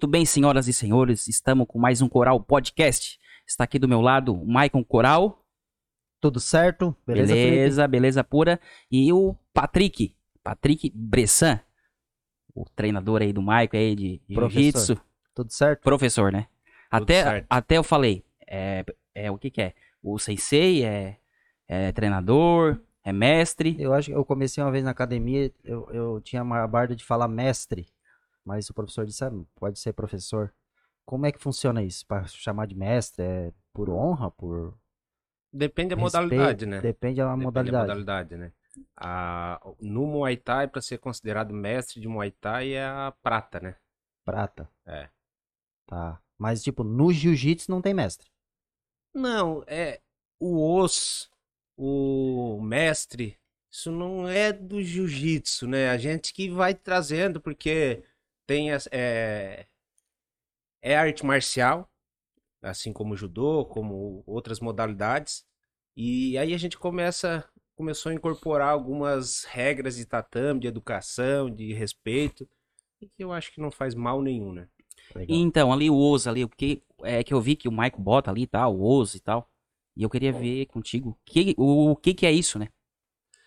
Muito bem, senhoras e senhores, estamos com mais um Coral Podcast. Está aqui do meu lado o Maicon Coral. Tudo certo? Beleza, beleza, beleza pura. E o Patrick, Patrick Bressan, o treinador aí do Maicon aí de jiu-jitsu. Tudo certo? Professor, né? Até, até eu falei, é, é o que que é? O sensei é, é treinador, é mestre? Eu acho que eu comecei uma vez na academia, eu, eu tinha uma barda de falar mestre, mas o professor disse, ah, pode ser professor. Como é que funciona isso? Para chamar de mestre, é por honra, por... Depende da modalidade, né? Depende da Depende modalidade. da modalidade, né? A, no Muay Thai, para ser considerado mestre de Muay Thai, é a prata, né? Prata. É. Tá. Mas, tipo, no jiu-jitsu não tem mestre. Não, é o os, o mestre, isso não é do jiu-jitsu, né? A gente que vai trazendo, porque tem as, é, é arte marcial, assim como o judô, como outras modalidades. E aí a gente começa começou a incorporar algumas regras de tatame, de educação, de respeito, e que eu acho que não faz mal nenhum, né? Legal. Então, ali o osso ali, o que é que eu vi que o Maico bota ali, tá? O osso e tal. E eu queria ver contigo que, o, o que que é isso, né?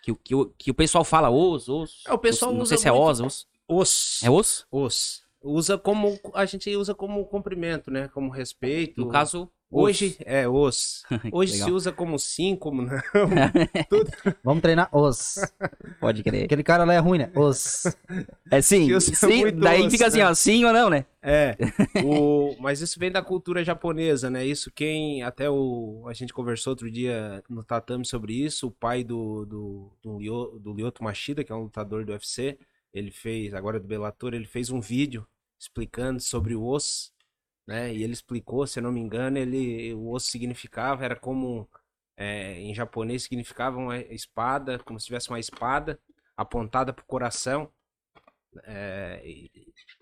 Que, o- que, o- que o pessoal fala osso, osso. É, o pessoal Não usa sei se é osso, osso. Os. É osso? Os. Usa como. A gente usa como cumprimento, né? Como respeito. No caso, Hoje é os. Hoje se usa como sim, como não. Vamos treinar os. pode crer. Aquele cara lá é ruim, né? Os. É sim, sim daí osso, fica assim, né? ó, sim ou não, né? É. O... Mas isso vem da cultura japonesa, né? Isso quem. Até o. A gente conversou outro dia no tatame sobre isso. O pai do, do, do, Lyo- do Lyoto Machida, que é um lutador do UFC, ele fez, agora do Bellator, ele fez um vídeo explicando sobre o osso, né? E ele explicou, se eu não me engano, ele, o osso significava, era como. é, em japonês significava uma espada, como se tivesse uma espada apontada pro coração. É,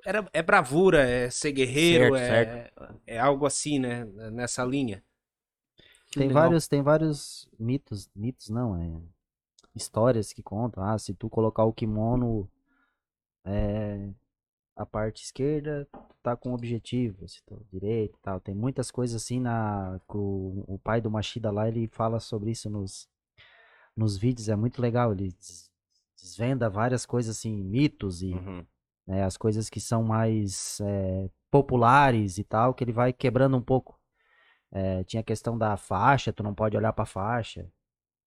era, é bravura, é ser guerreiro, Certo, é, é algo assim, né? Nessa linha. Tem legal. vários, tem vários mitos, mitos não, é histórias que contam. Ah, se tu colocar o kimono é, a parte esquerda, tá com objetivo, se tu direito e tal. Tem muitas coisas assim na o, o pai do Machida lá, ele fala sobre isso nos nos vídeos, é muito legal, ele des- desvenda várias coisas assim, mitos e Uhum. né, as coisas que são mais é, populares e tal, que ele vai quebrando um pouco. É, tinha a questão da faixa, tu não pode olhar pra faixa.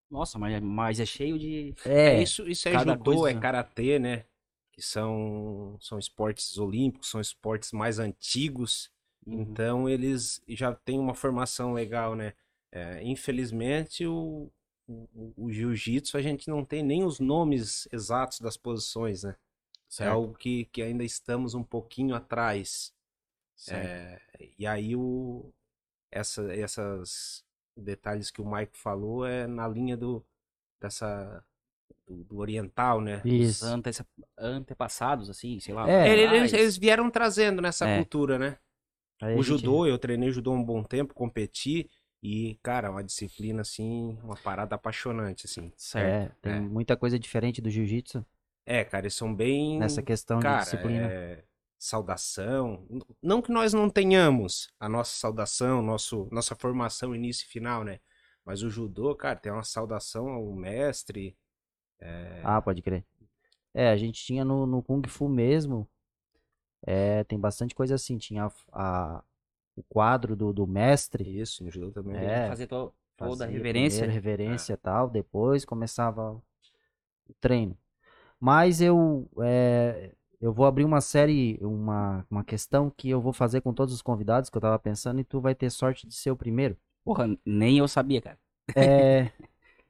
Nossa, mas, mas é cheio de. É, É, isso, isso é judô, coisa- é karatê, né? Que são, são esportes olímpicos, são esportes mais antigos. Uhum. Então eles já têm uma formação legal, né? É, infelizmente o, o, o jiu-jitsu a gente não tem nem os nomes exatos das posições, né? É Certo. algo que, que ainda estamos um pouquinho atrás. É, e aí o essa, essas detalhes que o Mike falou é na linha do dessa do, do oriental, né? Os isso. ante- antepassados, assim, sei lá. É. eles, eles vieram trazendo nessa É. cultura, né? Aí O gente- judô, eu treinei judô um bom tempo, competi e, cara, uma disciplina assim, uma parada apaixonante assim. Certo. É, tem é. muita coisa diferente do jiu-jitsu É, cara, eles são bem nessa questão cara, de disciplina. é, saudação. Não que nós não tenhamos a nossa saudação, nosso, nossa formação início e final, né? Mas o judô, cara, tem uma saudação ao mestre. Ah, pode crer. É, a gente tinha no, no Kung Fu mesmo. É, tem bastante coisa assim. Tinha a, a- o quadro do, do mestre. Isso, no judô também. É. Fazer to- toda a reverência. primeiro reverência e tal, depois começava o treino. Mas eu é, eu vou abrir uma série, uma, uma questão que eu vou fazer com todos os convidados que eu tava pensando e tu vai ter sorte de ser o primeiro. Porra, nem eu sabia, cara. É,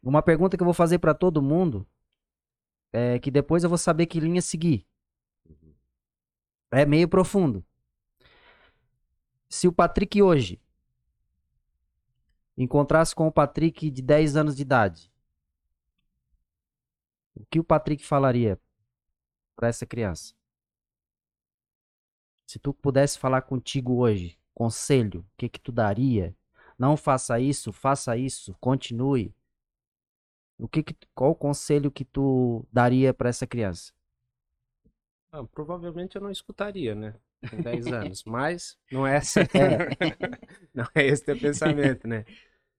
uma pergunta que eu vou fazer pra todo mundo é que depois eu vou saber que linha seguir. É meio profundo. Se o Patrick hoje encontrasse com o Patrick de 10 anos de idade, o que o Patrick falaria pra essa criança? Se tu pudesse falar contigo hoje, conselho, o que que tu daria? Não faça isso, faça isso, continue. O que que, qual o conselho que tu daria pra essa criança? Ah, provavelmente eu não escutaria, né? com 10 anos. Mas não é essa. não é esse teu pensamento, né?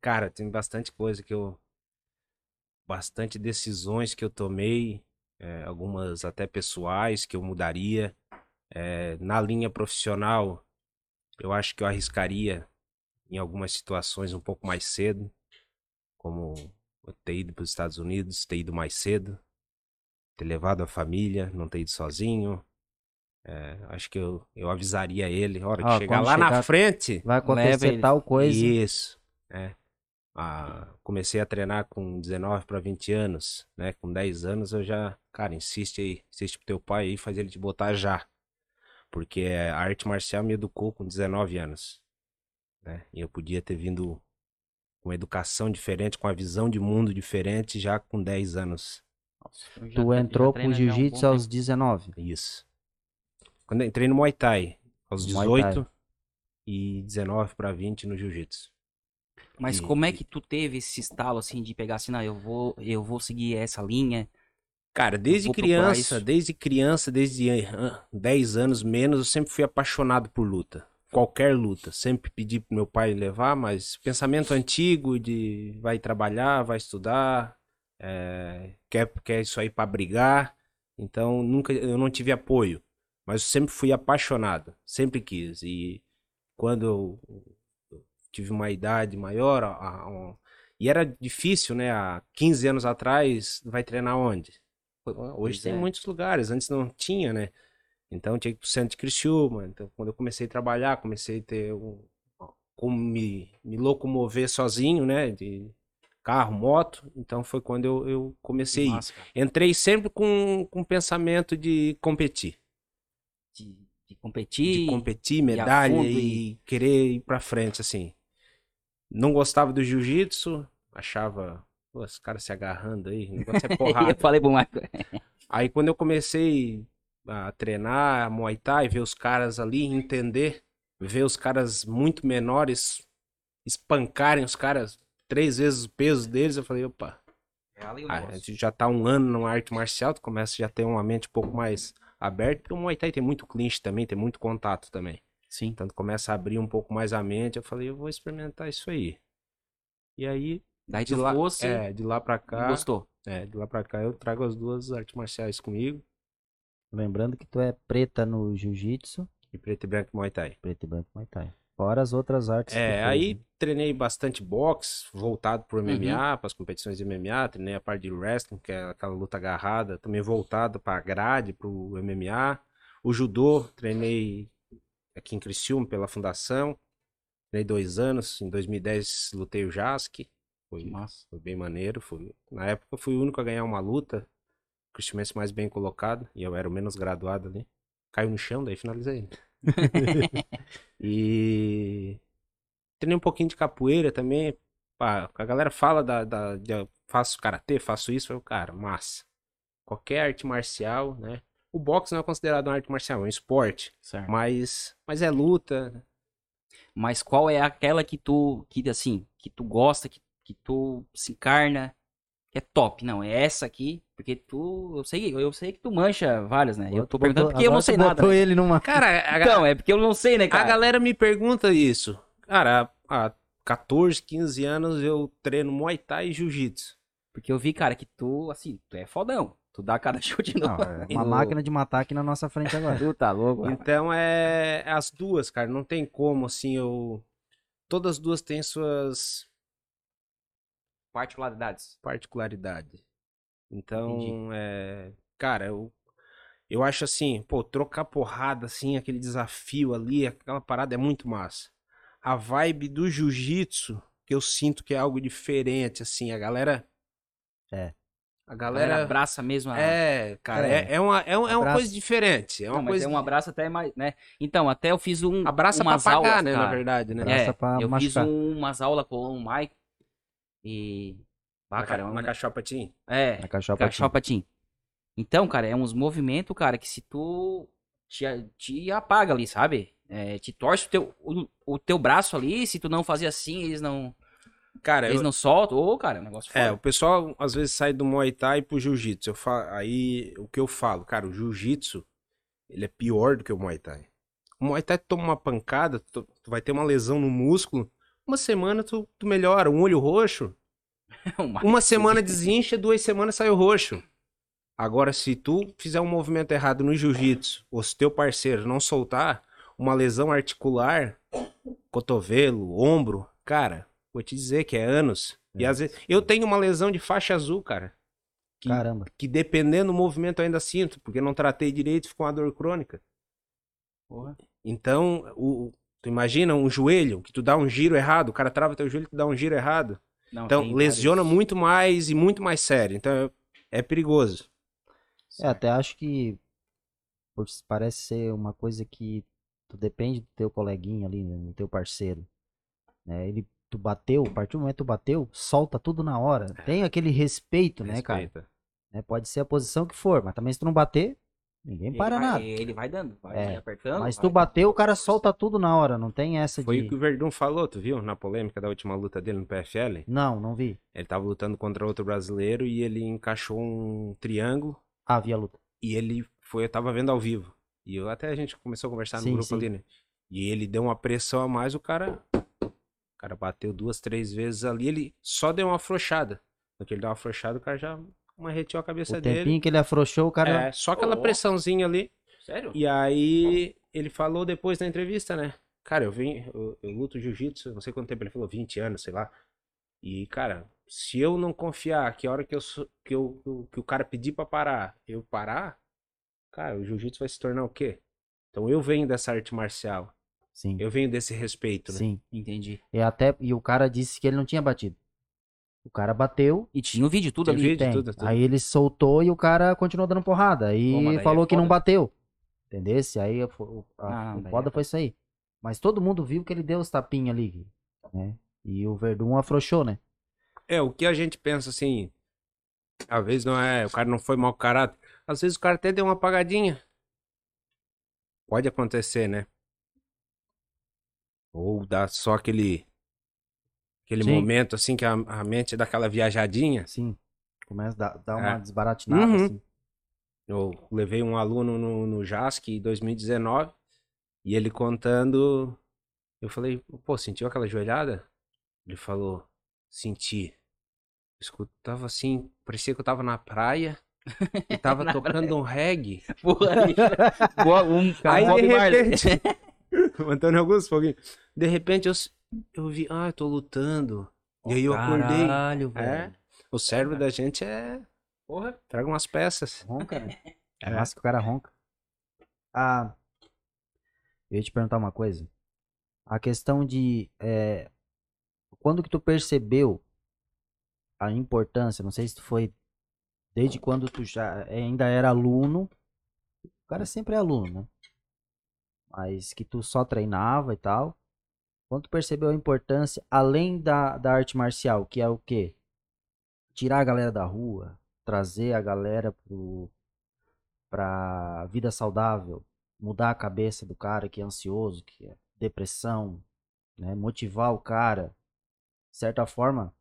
Cara, tem bastante coisa que eu. Bastante decisões que eu tomei, é, algumas até pessoais que eu mudaria. É, na linha profissional, eu acho que eu arriscaria em algumas situações um pouco mais cedo, como ter ido para os Estados Unidos, ter ido mais cedo, ter levado a família, não ter ido sozinho. É, acho que eu, eu avisaria ele, hora de Ó, chegar lá na chegar- frente. Vai acontecer tal coisa. Isso. É. Ah, comecei a treinar com 19 para 20 anos, né? Com 10 anos eu já, cara, insiste aí, insiste pro teu pai aí, faz ele te botar já. Porque a arte marcial me educou com 19 anos, né? E eu podia ter vindo com educação diferente, com a visão de mundo diferente já com 10 anos. Nossa, Tu já entrou já há um jiu-jitsu bom aos 19. Isso. Quando eu entrei no Muay Thai, aos Muay 18 e 19 para 20 no Jiu-Jitsu. Mas E- como é que tu teve esse estalo assim de pegar assim, não, eu vou, eu vou seguir essa linha? Cara, desde criança, desde criança, desde ah, 10 anos menos, eu sempre fui apaixonado por luta. Qualquer luta. Sempre pedi pro meu pai levar, mas pensamento antigo de vai trabalhar, vai estudar, é, quer, quer isso aí pra brigar. Então, nunca, eu não tive apoio. Mas eu sempre fui apaixonado, sempre quis. E quando eu tive uma idade maior, a- a- um- e era difícil, né? Há 15 anos atrás, vai treinar onde? Hoje Pois tem é. muitos lugares, antes não tinha, né? Então tinha que ir pro centro de Criciúma. Então, quando eu comecei a trabalhar, comecei a ter um, como me, me locomover sozinho, né? De carro, moto. Então foi quando eu, eu comecei. Massa, cara. Entrei sempre com, com pensamento de competir. De, de competir. De competir, medalha fundo e... e- querer ir pra frente, assim. Não gostava do jiu-jitsu, achava, pô, esse cara se agarrando aí, o negócio é porrada. eu falei pro Marco. Aí quando eu comecei a treinar Muay Thai, ver os caras ali, entender, ver os caras muito menores espancarem os caras três vezes o peso deles, eu falei, opa, É ali o a gente já tá um ano numa arte marcial, tu começa já a ter uma mente um pouco mais aberta, porque o Muay Thai tem muito clinch também, tem muito contato também. Sim. Então tu começa a abrir um pouco mais a mente, eu falei, eu vou experimentar isso aí. E aí, Daí de lá, fosse é, de lá pra cá, gostou. é, de lá pra cá eu trago as duas artes marciais comigo, Lembrando que tu é preta no jiu-jitsu, e preto e branco Muay Thai. preto e branco Muay Thai. Fora as outras artes É, fez, aí né? treinei bastante boxe, voltado pro Uhum. MMA, para as competições de MMA, treinei a parte de wrestling, que é aquela luta agarrada, também voltado para grade, pro MMA. O judô, treinei aqui em Criciúma pela fundação. Treinei dois anos, em 2010 lutei o JASC, foi, foi bem maneiro. Foi... Na época fui o único a ganhar uma luta, cristiumense mais bem colocado, e eu era o menos graduado ali. Caiu no chão, daí finalizei. e treinei um pouquinho de capoeira também. Pá, a galera fala da, da, faço karatê, faço isso, eu, cara, massa. Qualquer arte marcial, né? O boxe não é considerado uma arte marcial, é um esporte, Certo. mas, mas é luta. Mas qual é aquela que tu, que assim, que tu gosta, que, que tu se encarna, que é top? Não, é essa aqui, porque tu, eu sei, eu sei que tu mancha várias, né? Eu tô perguntando porque eu não sei nada. botou né? ele numa... Cara, a, Então, é porque eu não sei, né, a cara? galera me pergunta isso. Cara, há, há 14, 15 anos eu treino Muay Thai e Jiu-Jitsu. Porque eu vi, cara, que tu, assim, tu é fodão. Tu dá cada chute. Não, é uma no- máquina de matar aqui na nossa frente agora. Tu tá louco, cara. Então é é as duas, cara. Não tem como, assim, eu. Todas as duas têm suas Particularidades. particularidades. Então, é. Cara, eu. Eu acho assim, pô, trocar porrada, assim, aquele desafio ali, aquela parada é muito massa. A vibe do jiu-jitsu, que eu sinto que é algo diferente, assim, a galera. É. A A galera galera. abraça mesmo a... É, cara, É. é, é uma, é, um- é uma coisa diferente. É Não, uma mas coisa. é um abraço até mais, né? Então, até eu fiz um Abraça pra umas pagar, aulas, né, na cara. verdade, né? Abraça É, pra eu fiz machucar. um- umas aulas com o Mike e... Ah, na, cara, é ca- um- na cachopatim. é, Na cachopa Cachopatim. Então, cara, é uns movimentos, cara, que se tu te, te apaga ali, sabe? É, te torce o teu, o, o teu braço ali, se tu não fazer assim, eles não, Cara, eles eu, não soltam. Ô, cara, é um negócio É, o foda. pessoal às vezes sai do Muay Thai pro Jiu-Jitsu. Eu fa- Aí o que eu falo, cara, o Jiu-Jitsu ele é pior do que o Muay Thai. O Muay Thai toma uma pancada, tu, tu vai ter uma lesão no músculo, uma semana tu, tu melhora, um olho roxo, Uma- uma semana desincha, duas semanas sai o roxo. Agora, se tu fizer um movimento errado no jiu-jitsu, ou se teu parceiro não soltar, uma lesão articular, cotovelo, ombro, cara, vou te dizer que é anos. E É. às vezes, eu tenho uma lesão de faixa azul, cara, que, Caramba. que dependendo do movimento eu ainda sinto, porque não tratei direito, ficou uma dor crônica. Porra. Então, o, tu imagina um joelho, que tu dá um giro errado, o cara trava teu joelho e tu dá um giro errado. Não, Então, lesiona vários- muito mais e muito mais sério. Então, é, é perigoso. É, até acho que por- parece ser uma coisa que tu depende do teu coleguinha ali, né, do teu parceiro. né? Ele, tu bateu, a partir do momento que tu bateu, solta tudo na hora. Tem aquele respeito, né, cara? Respeita. Né, Pode ser a posição que for, mas também se tu não bater, ninguém Ele para vai- nada. Ele vai dando, vai É, apertando. Mas se vai- tu bateu, o cara solta tudo na hora, não tem essa Foi de... o que o Verdun falou, tu viu? Na polêmica da última luta dele no PFL. Não, não vi. Ele tava lutando contra outro brasileiro e ele encaixou um triângulo Ah, vi a luta. e ele foi, eu tava vendo ao vivo. E eu até a gente começou a conversar no Sim, grupo sim. ali, né? E ele deu uma pressão a mais, o cara. O cara bateu duas, três vezes ali, ele só deu uma afrouxada. No que ele deu uma afrouxada, o cara já marreteou a cabeça O dele. tempinho que ele afrouxou, o cara... É, só aquela Ó. pressãozinha ali. Sério? E aí ele falou depois da entrevista, né? Cara, eu vim, eu, eu luto jiu-jitsu, não sei quanto tempo ele falou, 20 anos, sei lá. E, cara, se eu não confiar que a hora que, eu, sou- que, eu, que o- que o cara pedir pra parar, eu parar, cara, o jiu-jitsu vai se tornar o quê? Então eu venho dessa arte marcial, Sim, eu venho desse respeito, né? sim. Entendi. E até e o cara disse que ele não tinha batido. O cara bateu, E tinha o vídeo tudo ali. vídeo? tem. tudo, tudo. Aí ele soltou e o cara continuou dando porrada. Aí Pô, daí falou é que não bateu. Entendesse? Aí a, a- Ah, foda é foi isso aí. Mas todo mundo viu que ele deu os tapinhos ali, né? E o Verdun afrouxou, né? É, o que a gente pensa assim, às vezes não é, o cara não foi mau caráter, às vezes o cara até deu uma apagadinha. Pode acontecer, né? Ou dá só aquele aquele Sim. momento assim que a, a mente dá aquela viajadinha. Sim. Começa a dar, dar uma É. desbaratinada, Uhum. assim. Eu levei um aluno no, no JASC em 2019 e ele contando, eu falei, pô, sentiu aquela joelhada? Ele falou, senti. Eu escutava assim, parecia que eu tava na praia e tava tocando um reggae. Porra. Boa, um Aí Bob de repente, o Antônio Augusto, foguinho. De repente eu, eu vi, ah, eu tô lutando. E aí eu acordei. Caralho, É, velho. o cérebro da gente é, Porra. traga umas peças. Ronca, né? É É. massa que o cara ronca. Ah, eu ia te perguntar uma coisa. A questão de é, quando que tu percebeu a importância, não sei se tu foi desde quando tu já ainda era aluno, o cara sempre é aluno, né? Mas que tu só treinava e tal. Quando percebeu a importância, além da, da arte marcial, que é o quê? Tirar a galera da rua, trazer a galera pro, pra vida saudável, mudar a cabeça do cara que é ansioso, que é depressão, né? Motivar o cara. De certa forma,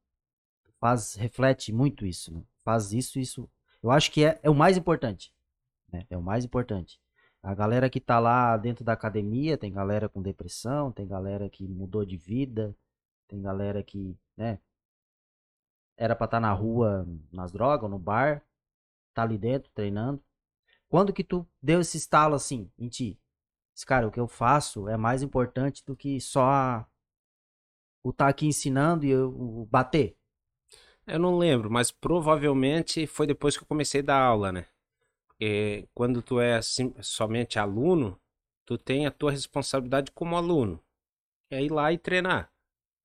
faz, reflete muito isso, né? Faz isso, isso. Eu acho que é, é o mais importante. Né? É o mais importante. A galera que tá lá dentro da academia, tem galera com depressão, tem galera que mudou de vida, tem galera que, né, era pra estar na rua, nas drogas, no bar, tá ali dentro treinando. Quando que tu deu esse estalo assim em ti? Esse cara, o que eu faço é mais importante do que só o tá aqui ensinando e eu bater. Eu não lembro, mas provavelmente foi depois que eu comecei a dar aula, né? Porque quando tu é sim- somente aluno, tu tem a tua responsabilidade como aluno. É ir lá e treinar.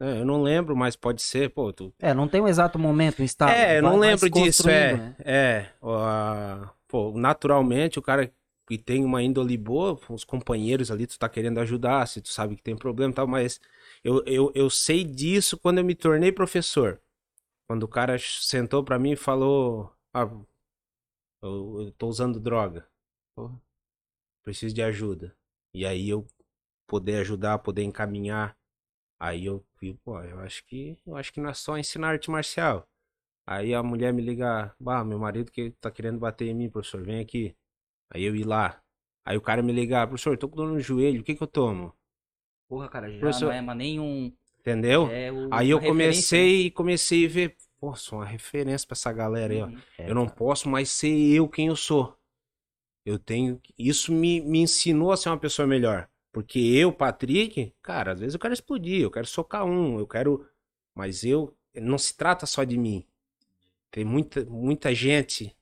É, Eu não lembro, mas pode ser, pô, tu... É, não tem um exato momento, um estalo. É, eu não lembro disso, é. né? É, ó, pô, naturalmente o cara que tem uma índole boa, os companheiros ali, tu tá querendo ajudar, se tu sabe que tem problema e tal, mas eu, eu, eu sei disso quando eu me tornei professor. Quando o cara sentou pra mim e falou, ah, eu, eu tô usando droga, Porra. preciso de ajuda. E aí eu poder ajudar, poder encaminhar, aí eu vi, pô, eu acho que, eu acho que não é só ensinar arte marcial. Aí a mulher me liga, bah, meu marido que tá querendo bater em mim, professor, vem aqui. Aí eu ir lá. Aí o cara me liga, professor, tô com dor no joelho, o que que eu tomo? Porra, cara, já Professor- não é nenhum. Entendeu? É o, Aí eu referência, comecei comecei a ver, pô, sou uma referência pra essa galera aí, ó. Uhum. É, Eu não cara. posso mais ser eu quem eu sou. Eu tenho. Isso me, me ensinou a ser uma pessoa melhor. Porque eu, Patrick, cara, às vezes eu quero explodir, eu quero socar um, eu quero. Mas eu. Não se trata só de mim. Tem muita, muita gente,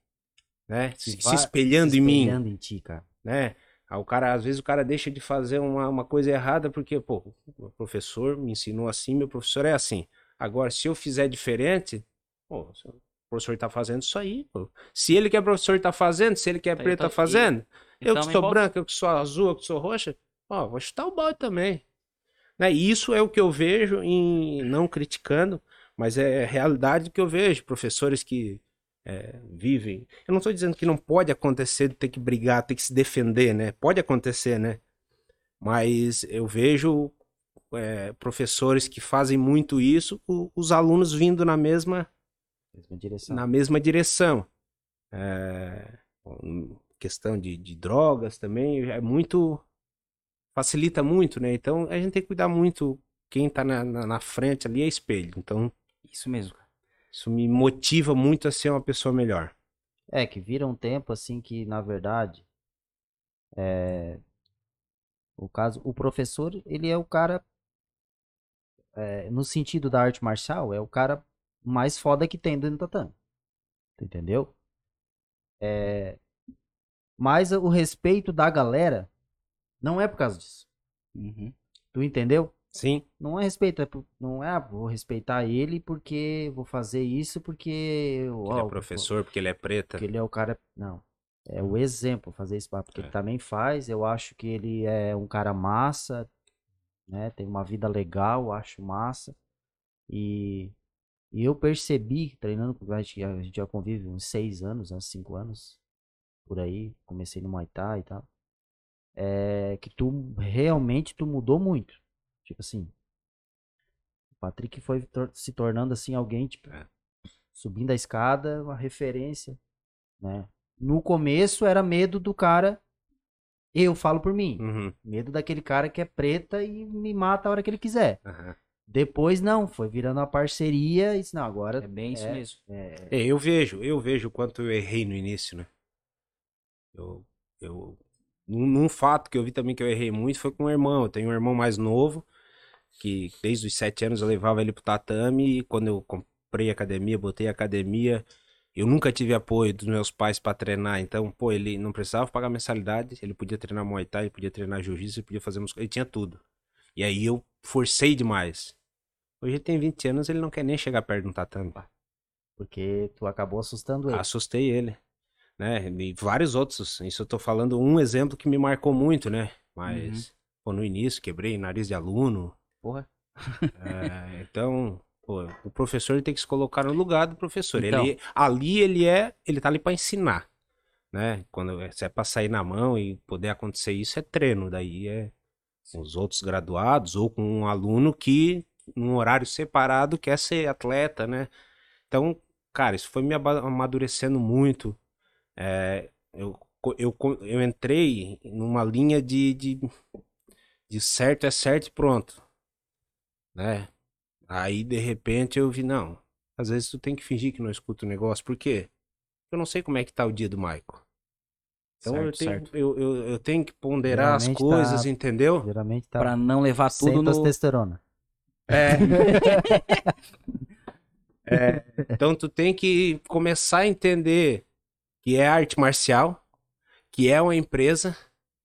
né? Se, se espelhando se em mim, espelhando em ti, cara. né? Aí o cara, às vezes o cara deixa de fazer uma, uma coisa errada porque, pô, o professor me ensinou assim, meu professor é assim. Agora, se eu fizer diferente, pô, o professor tá fazendo isso aí, pô. Se ele que é professor tá fazendo, se ele que é Tá, preto então, tá fazendo, eu que sou branco, eu que sou azul, eu que sou roxa, ó, vou chutar o balde também. Né? E isso é o que eu vejo em, não criticando, mas é realidade que eu vejo, professores que é, vivem. Eu não estou dizendo que não pode acontecer de ter que brigar, ter que se defender, né? Pode acontecer, né? Mas eu vejo é, professores que fazem muito isso, o- os alunos vindo na mesma, Mesma direção. na mesma direção. É, questão de, de drogas também é muito. facilita muito, né? Então a gente tem que cuidar muito. Quem tá na, na, na frente ali é espelho. Então Isso mesmo, isso me motiva muito a ser uma pessoa melhor. É, que vira um tempo assim que, na verdade, é, o caso, o professor, ele é o cara, é, no sentido da arte marcial, é o cara mais foda que tem dentro do tatame. Entendeu? É, mas o respeito da galera não é por causa disso. Uhum. Tu entendeu? Sim. Não é respeito, é não é, ah, vou respeitar ele porque vou fazer isso porque, Porque ó, ele é professor, porque ele é preta. porque ele é o cara. Não. É o exemplo fazer isso, porque É. ele também faz. Eu acho que ele é um cara massa, né? Tem uma vida legal, acho massa. E, e eu percebi, treinando com a gente, a gente já convive uns seis anos, uns cinco anos, por aí. Comecei no Muay Thai e tal. É que tu realmente tu mudou muito. Tipo assim. O Patrick foi tor- se tornando assim alguém, tipo, É. subindo a escada, uma referência, né? No começo era medo do cara. Eu falo por mim. Uhum, Medo daquele cara que é preta e me mata a hora que ele quiser. aham. Depois não, foi virando uma parceria e disse, não, agora É bem isso É. mesmo. é, É, eu vejo, eu vejo o quanto eu errei no início, né? Eu, eu, num, num fato que eu vi também que eu errei muito foi com o irmão. Eu tenho um irmão mais novo, que desde os sete anos eu levava ele pro tatame, e quando eu comprei a academia, botei a academia, eu nunca tive apoio dos meus pais pra treinar, então, pô, ele não precisava pagar mensalidade, ele podia treinar Muay Thai, ele podia treinar Jiu-Jitsu, ele podia fazer musculação, ele tinha tudo. E aí eu forcei demais. Hoje ele tem 20 anos, ele não quer nem chegar perto de um tatame. porque tu acabou assustando ele. Assustei ele, né? E vários outros. Isso eu tô falando um exemplo que me marcou muito, né? Mas, pô, no início quebrei nariz de aluno. Porra. É, então, pô, o professor tem que se colocar no lugar do professor. Então. Ele, ali ele é, ele tá ali pra ensinar, né? Quando é- se é pra sair na mão e poder acontecer isso, é treino. Daí é com os outros graduados ou com um aluno que, num horário separado, quer ser atleta, né? Então, cara, isso foi me amadurecendo muito. É, eu, eu, eu entrei numa linha de, de, de certo é certo e pronto, né? Aí, de repente, eu vi, não, às vezes tu tem que fingir que não escuta o negócio, por quê? Eu não sei como é que tá o dia do Maico. Então eu, Certo, tenho, certo. eu, eu, eu tenho que ponderar as Geralmente coisas, tá- entendeu? Geralmente tá Pra não levar tudo no. testosterona. É. É, Então tu tem que começar a entender que é arte marcial, que é uma empresa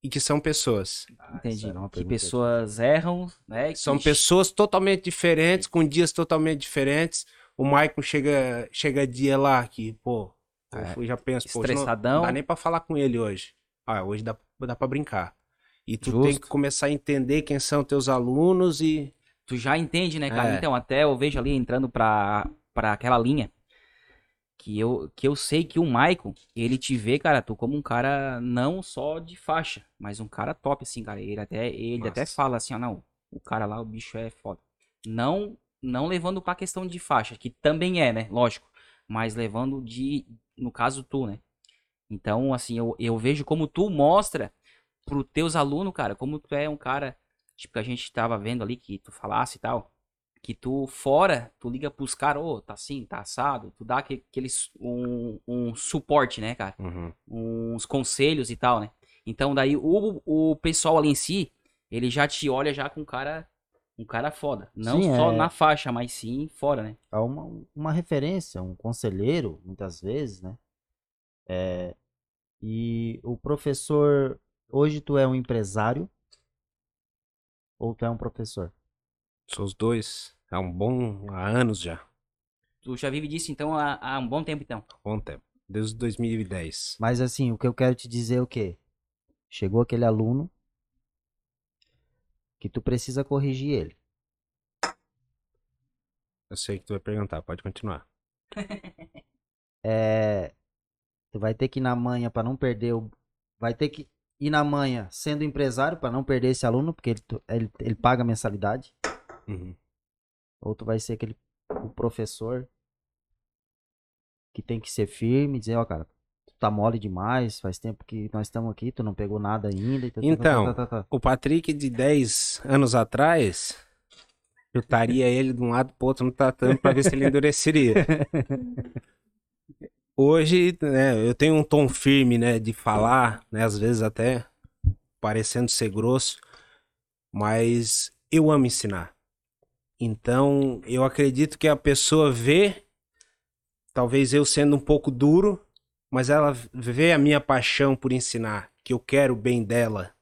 e que são pessoas. Entendi. Era uma Que pessoas erram, né? que- São pessoas totalmente diferentes, com dias totalmente diferentes. O Maicon chega, chega dia lá que, pô, É, eu já penso, pô, hoje não, Estressadão. não dá nem pra falar com ele hoje. Ah, hoje dá, dá pra brincar. E tu tem Justo. que começar a entender quem são teus alunos e. Tu já entende, né, cara? É. Então, até eu vejo ali entrando pra, pra aquela linha que eu, que eu sei que o Maicon, ele te vê, cara, tu como um cara não só de faixa, mas um cara top, assim, cara. Ele até, ele até fala assim, ó, não, o cara lá, o bicho é foda. Não, não levando pra questão de faixa, que também é, né? Lógico. Mas levando de, no caso, tu, né? Então, assim, eu, eu vejo como tu mostra pro teus alunos, cara, como tu é um cara, tipo, que a gente tava vendo ali, que tu falasse e tal, que tu fora, tu liga pros caras, ô, tá assim, tá assado, tu dá aque- aqueles, um, um suporte, né, cara? Uhum. uns conselhos e tal, né? Então daí o, o pessoal ali em si, ele já te olha já com um cara, um cara foda. Não Sim, só é. na faixa, mas sim fora, né? Há uma, uma referência, um conselheiro, muitas vezes, né? É, e o professor, hoje tu é um empresário ou tu é um professor? Sou os dois. Há um bom. há anos já. Tu já vive disso então há, há um bom tempo então. Bom tempo. Desde 2010. Mas assim, o que eu quero te dizer é o quê? Chegou aquele aluno que tu precisa corrigir ele. Eu sei que tu vai perguntar, pode continuar. É, tu vai ter que ir na manha para não perder o. Vai ter que ir na manha sendo empresário para não perder esse aluno, porque ele, ele, ele paga mensalidade. Uhum. Ou tu vai ser aquele o professor que tem que ser firme e dizer, ó, cara, tu tá mole demais, faz tempo que nós estamos aqui, tu não pegou nada ainda. tá, tá, tá, Então, tá, tá. O Patrick de 10 anos atrás, chutaria ele de um lado pro outro no tatame pra ver se ele endureceria. Hoje, né, eu tenho um tom firme, né, de falar, né, às vezes até parecendo ser grosso, mas eu amo ensinar. Então, eu acredito que a pessoa vê, talvez eu sendo um pouco duro, mas ela vê a minha paixão por ensinar, que eu quero o bem dela.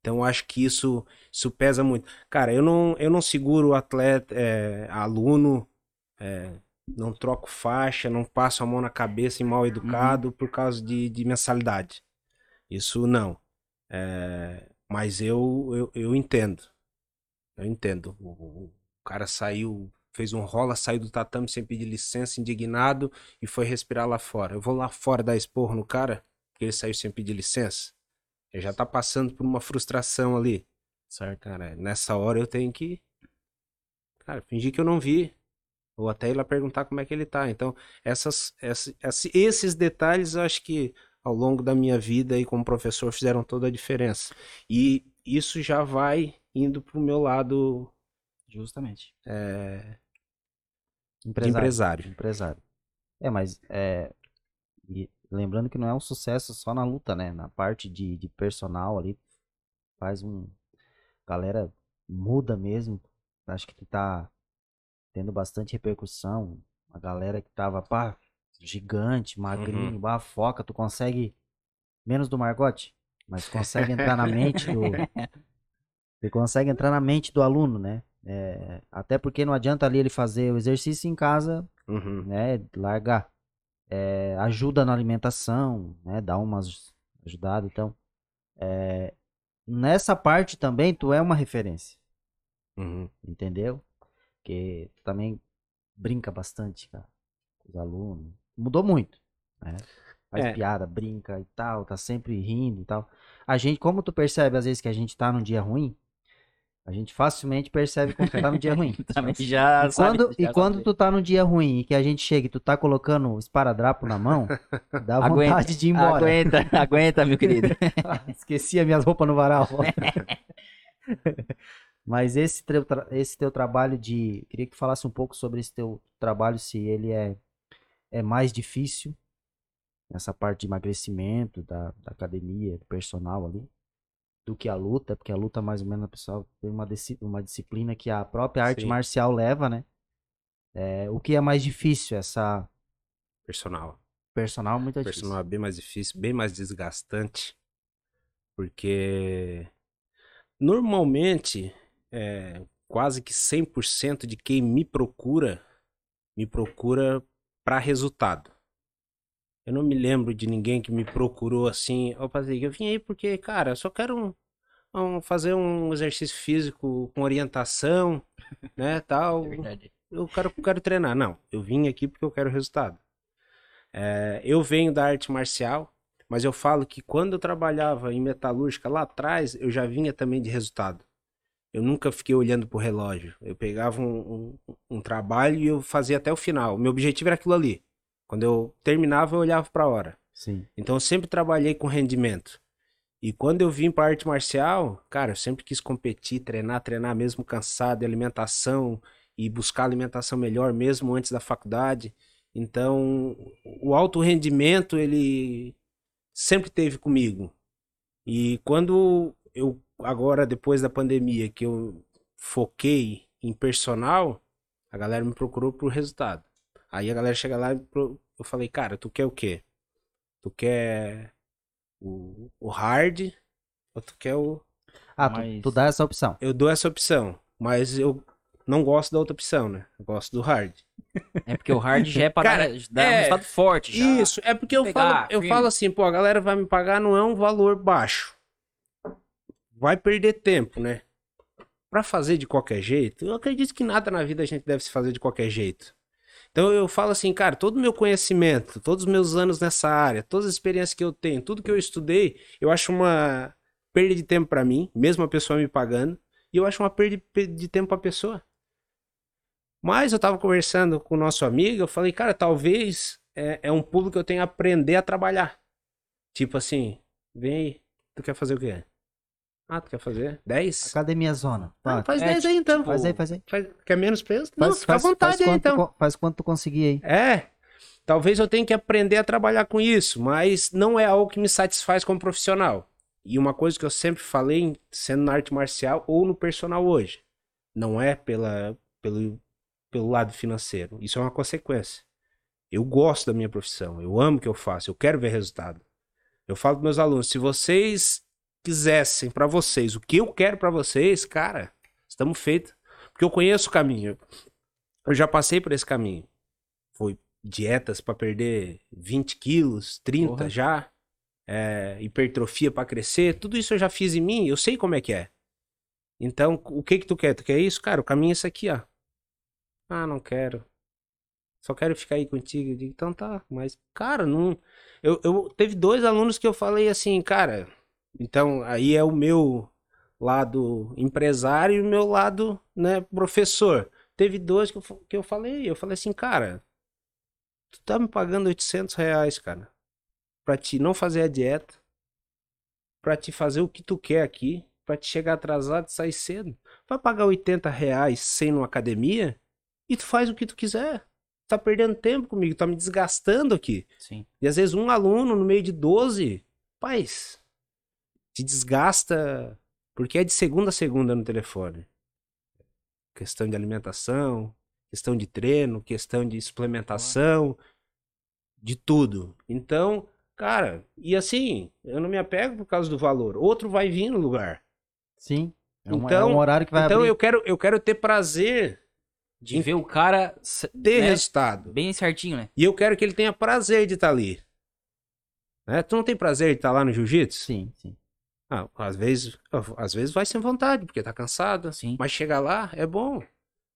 Então, eu acho que isso, isso pesa muito. Cara, eu não, eu não seguro o atleta, é, aluno, é, não troco faixa, não passo a mão na cabeça em mal educado por causa de, de mensalidade. Isso não. É, mas eu, eu, eu entendo. Eu entendo. O, o- cara saiu, fez um rola, saiu do tatame sem pedir licença, indignado, e foi respirar lá fora. Eu vou lá fora dar esporro no cara, porque ele saiu sem pedir licença. Ele já tá passando por uma frustração ali. Certo, cara. Nessa hora eu tenho que. Cara, fingir que eu não vi. Ou até ir lá perguntar como é que ele tá. Então, essas, essa- esse- esses detalhes eu acho que ao longo da minha vida aí como professor fizeram toda a diferença. E isso já vai indo pro meu lado Justamente. é, Empresário. empresário. Empresário. É, mas é, lembrando que não é um sucesso só na luta, né? Na parte de, de personal ali, faz um. Galera muda mesmo. Acho que tu tá tendo bastante repercussão. A galera que tava, pá, gigante, magrinho, bah, foca, tu consegue. Menos do Margote, mas consegue entrar na mente do. Você consegue entrar na mente do aluno, né? É, até porque não adianta ali ele fazer o exercício em casa Uhum. né, largar. É, ajuda na alimentação, né, dá umas ajudadas, então, é, nessa parte também tu é uma referência, Uhum. entendeu? Porque tu também brinca bastante, cara, com os alunos, mudou muito, né? Faz É. piada, brinca e tal, tá sempre rindo e tal. A gente, como tu percebe às vezes que a gente tá num dia ruim, a gente facilmente percebe quando tu tá no dia ruim. Também já E sabe- quando, já e quando sabe. tu tá num dia ruim e que a gente chega e tu tá colocando esparadrapo na mão, dá Aguenta, vontade de ir embora. Aguenta, aguenta, meu querido. Esqueci as minhas roupas no varal. Mas esse teu, esse teu trabalho de. Queria que falasse um pouco sobre esse teu trabalho, se ele é, é mais difícil, essa parte de emagrecimento, da, da academia, do personal ali, do que a luta, porque a luta, mais ou menos, o pessoal tem uma, uma disciplina que a própria arte Sim. marcial leva, né? É, o que é mais difícil? Essa Personal. personal é muito difícil. personal é bem mais difícil, bem mais desgastante. Porque normalmente, é, quase que 100% de quem me procura, me procura para resultado. Eu não me lembro de ninguém que me procurou assim, ô Patrick, eu vim aí porque, cara, eu só quero um- um- fazer um exercício físico com orientação, né, tal Verdade. eu quero, quero treinar. Não, eu vim aqui porque eu quero resultado. É, eu venho da arte marcial, mas eu falo que quando eu trabalhava em metalúrgica lá atrás, eu já vinha também de resultado. Eu nunca fiquei olhando pro relógio. Eu pegava um, um, um trabalho e eu fazia até o final. Meu objetivo era aquilo ali. Quando eu terminava, eu olhava para a hora. Sim. Então eu sempre trabalhei com rendimento. E quando eu vim pra arte marcial, cara, eu sempre quis competir, treinar, treinar mesmo cansado, de alimentação e buscar alimentação melhor mesmo antes da faculdade. Então, o alto rendimento, ele sempre teve comigo. E quando eu, agora, depois da pandemia, que eu foquei em personal, a galera me procurou por resultado. Aí a galera chega lá e eu falei, cara, tu quer o quê? Tu quer o, o hard ou tu quer o. Ah, tu, Mas- tu dá essa opção. Eu dou essa opção, mas eu não gosto da outra opção, né? Eu gosto do hard. É porque o hard já é pra Cara, dar, dar um é, resultado forte. Já. Isso, é porque eu pegar, falo, eu falo assim, pô, a galera vai me pagar não é um valor baixo. Vai perder tempo, né? Pra fazer de qualquer jeito, eu acredito que nada na vida a gente deve se fazer de qualquer jeito. Então eu falo assim, cara, todo o meu conhecimento, todos os meus anos nessa área, todas as experiências que eu tenho, tudo que eu estudei, eu acho uma perda de tempo pra mim, mesmo a pessoa me pagando, e eu acho uma perda de- tempo pra pessoa. Mas eu tava conversando com o nosso amigo, eu falei, cara, talvez é, é um pulo que eu tenho que aprender a trabalhar. Tipo assim, vem aí, tu quer fazer o quê? Ah, tu quer fazer 10? Academia Zona. Ah, Tá. faz é, 10 aí então. Faz aí, faz aí. Faz- quer menos peso? Não, Faz, fica à faz, vontade faz aí quanto, então. faz quanto tu conseguir aí. É, talvez eu tenha que aprender a trabalhar com isso, mas não é algo que me satisfaz como profissional. E uma coisa que eu sempre falei, sendo na arte marcial ou no personal hoje, não é pela, pelo, pelo lado financeiro. Isso é uma consequência. Eu gosto da minha profissão, eu amo o que eu faço, eu quero ver resultado. Eu falo para meus alunos, se vocês quisessem para vocês o que eu quero para vocês, cara, estamos feitos. Porque eu conheço o caminho. Eu já passei por esse caminho. Foi dietas para perder 20 quilos, 30 Porra. já. é, hipertrofia para crescer. Tudo isso eu já fiz em mim, eu sei como é que é. Então, o que que tu quer? Tu quer isso? Cara, o caminho é esse aqui, ó. Ah, não quero. Só quero ficar aí contigo. Digo, então tá, mas, cara, não. Eu, eu teve dois alunos que eu falei assim, cara. Então, aí é o meu lado empresário e o meu lado, né, professor. Teve dois que eu, que eu falei, eu falei assim, cara, tu tá me pagando 800 reais, cara, pra te não fazer a dieta, pra te fazer o que tu quer aqui, pra te chegar atrasado e sair cedo. Vai pagar 80 reais sem numa academia e tu faz o que tu quiser. Tá perdendo tempo comigo, tá me desgastando aqui. Sim. E às vezes um aluno no meio de 12, paz, te desgasta porque é de segunda a segunda no telefone. Questão de alimentação, questão de treino, questão de suplementação, de tudo. Então, cara, e assim, eu não me apego por causa do valor. Outro vai vir no lugar. Sim. É, um, é Então- um horário que vai então abrir. eu quero, eu quero ter prazer De ver o cara ter né, resultado. bem certinho, né? E eu quero que ele tenha prazer de estar ali. Né? Tu não tem prazer de estar lá no jiu-jitsu? Sim, sim. Ah, às vezes, às vezes vai sem vontade, porque tá cansado. Sim. Mas chegar lá é bom.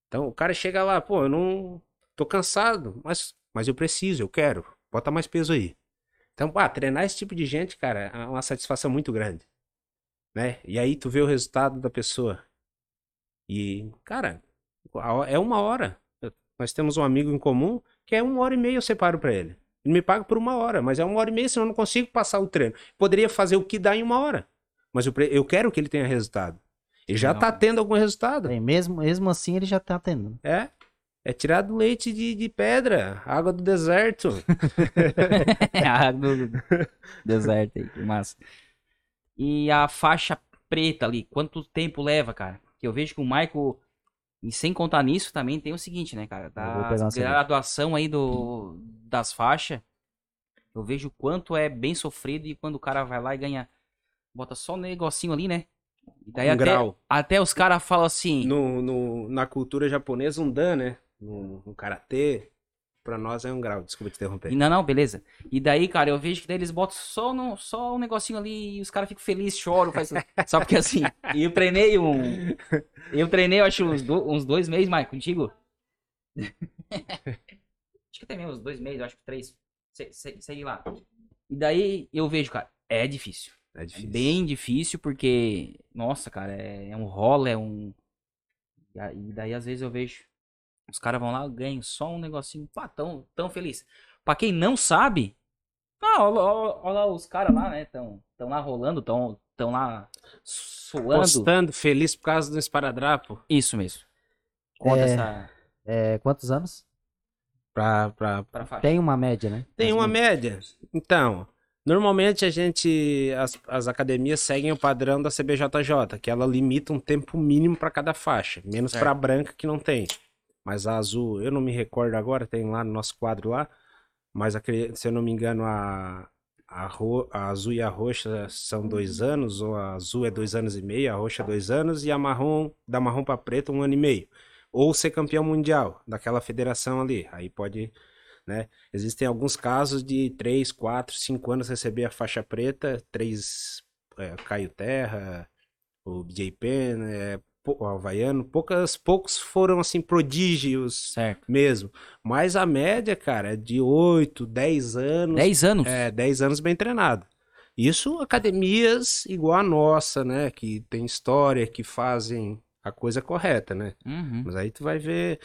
Então o cara chega lá, pô, eu não tô cansado, mas, mas eu preciso, eu quero. Bota mais peso aí. Então, pá, treinar esse tipo de gente, cara, é uma satisfação muito grande. Né? E aí tu vê o resultado da pessoa. E, cara, é uma hora. Nós temos um amigo em comum que é uma hora e meia eu separo pra ele. Ele me paga por uma hora, mas é uma hora e meia, senão eu não consigo passar o treino. Poderia fazer o que dá em uma hora. Mas eu, eu quero que ele tenha resultado. Ele já Não. tá tendo algum resultado. Bem, mesmo, mesmo assim ele já tá tendo. É. É tirar do leite de, de pedra, água do deserto. É a água do deserto aí, que massa. E a faixa preta ali, quanto tempo leva, cara? Que eu vejo que o Michael, e sem contar nisso, também tem o seguinte, né, cara? Da graduação aí do, das faixas, eu vejo o quanto é bem sofrido e quando o cara vai lá e ganha, bota só um negocinho ali, né? E daí um até, grau. até os caras falam assim, No, no- na cultura japonesa, um dan, né? No, no karatê, pra nós é um grau. Desculpa te interromper. E Não, não, beleza. E daí, cara, eu vejo que daí eles botam só, no, só um negocinho ali e os caras ficam felizes, choram. Faz... Só porque assim, eu treinei um. Eu treinei, eu acho, uns, do- uns dois meses mais contigo. acho que até mesmo uns dois meses, acho que três. Sei, sei, sei lá. E daí eu vejo, cara, é difícil. É É difícil. bem difícil porque, nossa, cara, é, é um rola, é um. E a- daí às vezes eu vejo. Os caras vão lá, ganham só um negocinho. Pá, tão, tão feliz. Pra quem não sabe, Ah, olha, olha- olha lá os caras lá, né? Tão, tão lá rolando, tão, tão lá suando. Postando, feliz por causa do esparadrapo. Isso mesmo. Conta É. essa É, quantos anos? Pra, pra... pra faixa. Tem uma média, né? Tem uma média. Então, normalmente a gente. As, as academias seguem o padrão da CBJJ, que ela limita um tempo mínimo para cada faixa, menos para a branca que não tem. Mas a azul, eu não me recordo agora, tem lá no nosso quadro lá. Mas acre- se eu não me engano, a, a, ro- a azul e a roxa são dois anos, ou a azul é dois anos e meio, a roxa é dois anos, e a marrom, da marrom para preta, um ano e meio. Ou ser campeão mundial daquela federação ali. Aí pode, né? Existem alguns casos de 3, 4, 5 anos receber a faixa preta, três é, Caio Terra, o BJ Penn, é, o Havaiano, poucas, poucos foram assim prodígios Certo. mesmo. Mas a média, cara, é de 8, 10 anos. 10 anos? É, 10 anos bem treinado. Isso academias igual a nossa, né? Que tem história, que fazem a coisa correta, né? Uhum. Mas aí tu vai ver.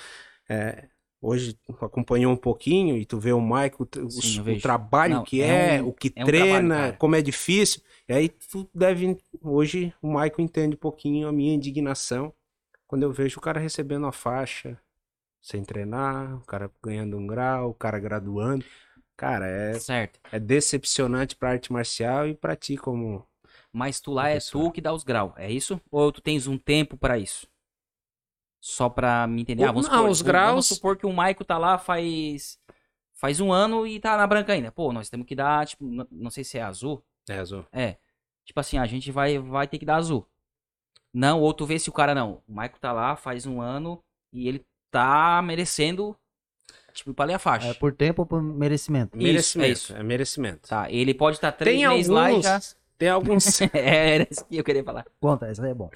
é, hoje tu acompanhou um pouquinho e tu vê o Michael, o, Sim, o trabalho Não, que é é, um- o que é um treina, trabalho, como é difícil. E aí tu deve. Hoje o Michael entende um pouquinho a minha indignação quando eu vejo o cara recebendo a faixa sem treinar, o cara ganhando um grau, o cara graduando. Cara, é, Certo. é decepcionante pra arte marcial e pra ti como. Mas tu lá é tu que dá os graus, é isso? Ou tu tens um tempo pra isso? Só pra me entender. Ah, vamos não, supor, os vamos- graus- Vamos supor que o Maico tá lá faz faz um ano e tá na branca ainda. Pô, nós temos que dar, tipo, não sei se é azul. É, Azul. É. Tipo assim, a gente vai, vai ter que dar azul. Não, ou tu vê se o cara não. O Maico tá lá faz um ano e ele tá merecendo, tipo, pra ler a faixa. É por tempo ou por merecimento? Isso, Merecimento. é isso. É merecimento. Tá, ele pode estar três Tem meses lá e alguns. já... Tem alguns. é, era isso que eu queria falar. Conta, essa aí é bom.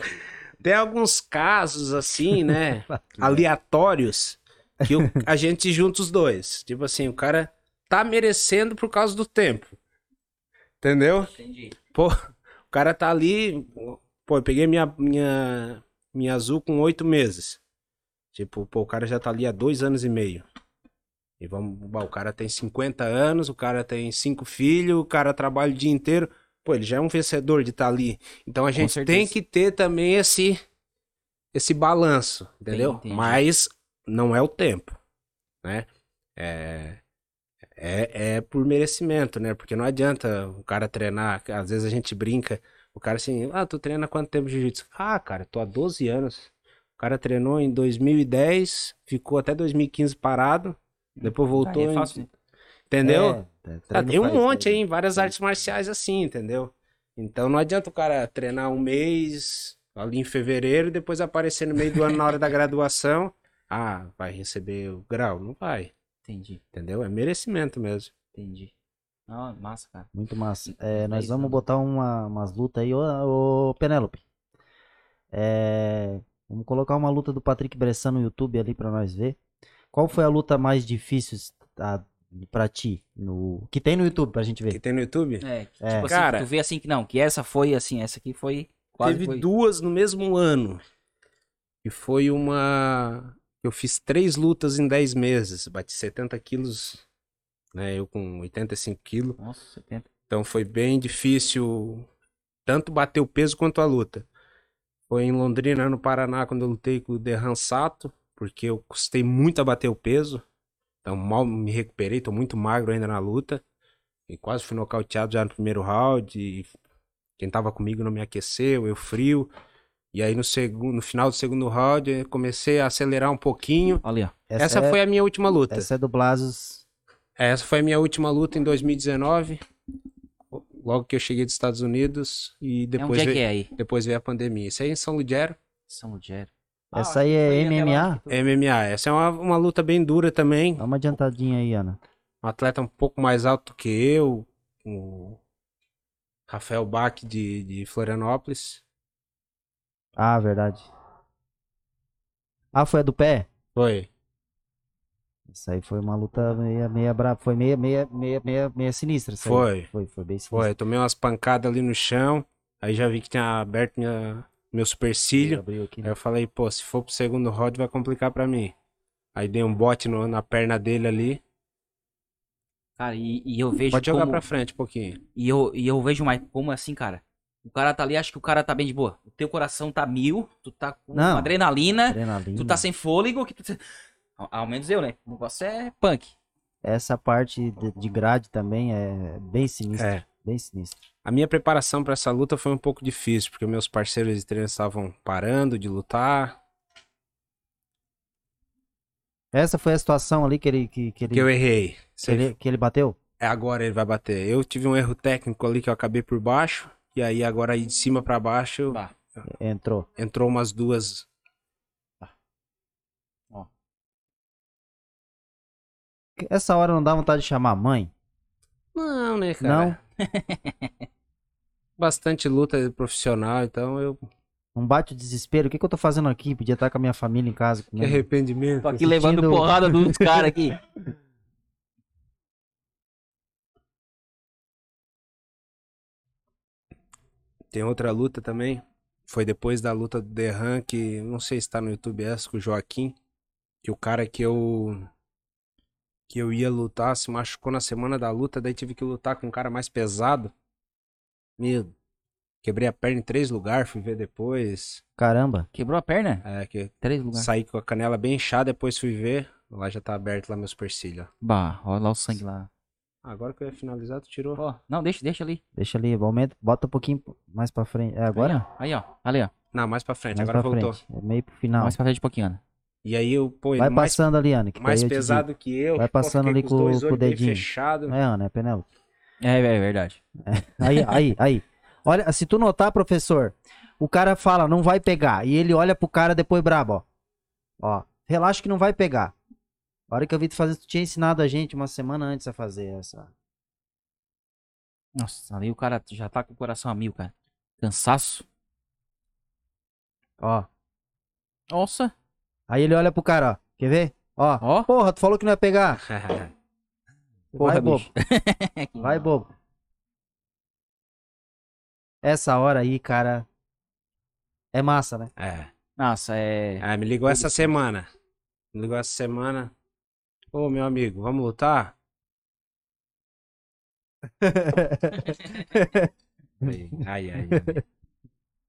Tem alguns casos assim, né? aleatórios que o- a gente junta os dois. Tipo assim, o cara tá merecendo por causa do tempo. Entendeu? Entendi. Pô, o cara tá ali. Pô, eu peguei minha, minha, minha azul com oito meses. Tipo, pô, o cara já tá ali há dois anos e meio. E vamos, o cara tem 50 anos, o cara tem cinco filhos, o cara trabalha o dia inteiro. Pô, ele já é um vencedor de estar ali. Então a gente tem que ter também esse esse balanço, entendeu? Entendi. Mas não é o tempo, né? É, é, é por merecimento, né? Porque não adianta o cara treinar, às vezes a gente brinca, o cara assim, ah, tu treina há quanto tempo de jiu-jitsu? Ah, cara, tô há 12 anos. O cara treinou em 2010, ficou até 2015 parado, depois voltou, Ah, é em- fácil, né? Entendeu? É, é, Ah, treino tem um monte aí em várias artes marciais assim, entendeu? Então não adianta o cara treinar um mês ali em fevereiro e depois aparecer no meio do ano na hora da graduação. Ah, vai receber o grau? Não vai, Entendi, entendeu? É merecimento mesmo. entendi. Ah, massa, cara. Muito massa. É, nós vamos botar uma, umas lutas aí, ô, ô Penélope. É, vamos colocar uma luta do Patrick Bressan no YouTube ali pra nós ver. Qual foi a luta mais difícil tá, pra ti? No, que tem no YouTube pra gente Que ver. tem no YouTube? É, que, É. tipo assim, Cara- que tu vê assim que não, que essa foi assim, essa aqui foi quase Teve foi. duas no mesmo ano. E foi uma. Eu fiz três lutas em 10 meses. Bati 70 quilos, né? Eu com 85 quilos. Nossa, 70. Então foi bem difícil tanto bater o peso quanto a luta. Foi em Londrina, no Paraná, quando eu lutei com o Derran Sato, porque eu custei muito a bater o peso. Então mal me recuperei, tô muito magro ainda na luta. E quase fui nocauteado já no primeiro round. E quem tava comigo não me aqueceu, eu frio. E aí no segundo, no final do segundo round, eu comecei a acelerar um pouquinho. Olha, ó. Essa, é, foi a minha última luta. essa é do Blasos. Essa foi a minha última luta em 2019. Logo que eu cheguei dos Estados Unidos e É depois, onde é veio, que é aí? depois veio a pandemia. Isso aí é em São Ludgero. São Lugero. Essa aí é MMA? MMA. Essa é uma, uma luta bem dura também. Dá uma adiantadinha aí, Ana. Um atleta um pouco mais alto que eu. O Rafael Bach de, de Florianópolis. Ah, verdade. Ah, foi a do pé? Foi. Isso aí foi uma luta meia, meia brava. Foi meia, meia, meia, meia, meia sinistra. Foi. Foi, foi bem sinistra. Foi. Tomei umas pancadas ali no chão. Aí já vi que tinha aberto minha, meu supercílio. Aqui, Aí né? eu falei, pô, se for pro segundo round vai complicar pra mim. Aí dei um bote no- na perna dele ali. Cara, e, e eu vejo Pode jogar como... pra frente um pouquinho. E eu, e eu vejo mais como assim, cara. O cara tá ali, acho que o cara tá bem de boa. O teu coração tá mil, tu tá com Não. adrenalina, Adrenalina. tu tá sem fôlego, que tu... Ao, ao menos eu, né? O negócio é punk. Essa parte de, de grade também é bem sinistra. É. Bem sinistra. A minha preparação pra essa luta foi um pouco difícil, porque meus parceiros de treino estavam parando de lutar, Essa foi a situação ali que ele, que, que ele, que eu errei. que ele, que ele bateu? É agora ele vai bater. Eu tive um erro técnico ali que eu acabei por baixo, e aí agora aí de cima pra baixo Bah. Entrou. entrou umas duas. Essa hora não dá vontade de chamar a mãe? Não, né, cara? Não? Bastante luta profissional, então eu. Não bate o desespero? O que, que eu tô fazendo aqui? Podia estar com a minha família em casa. Que arrependimento. Tô aqui levando sentindo- porrada dos caras aqui. Tem outra luta também. Foi depois da luta do Derran, que não sei se tá no YouTube essa, com o Joaquim. Que o cara que eu. Que eu ia lutar se machucou na semana da luta, daí tive que lutar com um cara mais pesado. Meu. Quebrei a perna em três lugares, fui ver depois. Caramba. Quebrou a perna? É, que Três lugares. saí com a canela bem inchada, depois fui ver. Lá já tá aberto lá meus supercílios. Bah, olha lá o sangue lá. Agora que eu ia finalizar, tu tirou. Ó, não, deixa, deixa ali. Deixa ali, aumenta, bota um pouquinho mais pra frente. É agora? Aí, ó. Ali, ó. Não, mais pra frente, Mais agora pra voltou. frente. É meio pro final. Mais pra frente um pouquinho, Ana. E aí eu, pô, ele Vai mais, passando ali, Ana. que mais pesado que eu. Vai pô, passando ali com os com- o dedinho. fechados. digo. É, Ana, é Penélope. É, é verdade. Aí, aí, aí. Olha, se tu notar, professor, o cara fala, não vai pegar. E ele olha pro cara depois brabo, ó. Ó, relaxa que não vai pegar. A hora que eu vi tu fazer, tu tinha ensinado a gente uma semana antes a fazer essa. Nossa, ali o cara já tá com o coração a mil, cara. Cansaço. Ó. Nossa. Aí ele olha pro cara, ó. Quer ver? Ó. Ó. Porra, tu falou que não ia pegar. Porra, vai, bobo. Vai, bobo. Essa hora aí, cara. É massa, né? é. Nossa, é. Ah, me ligou essa semana. Me ligou essa semana. Ô, meu amigo, vamos lutar? Ai, ai, ai.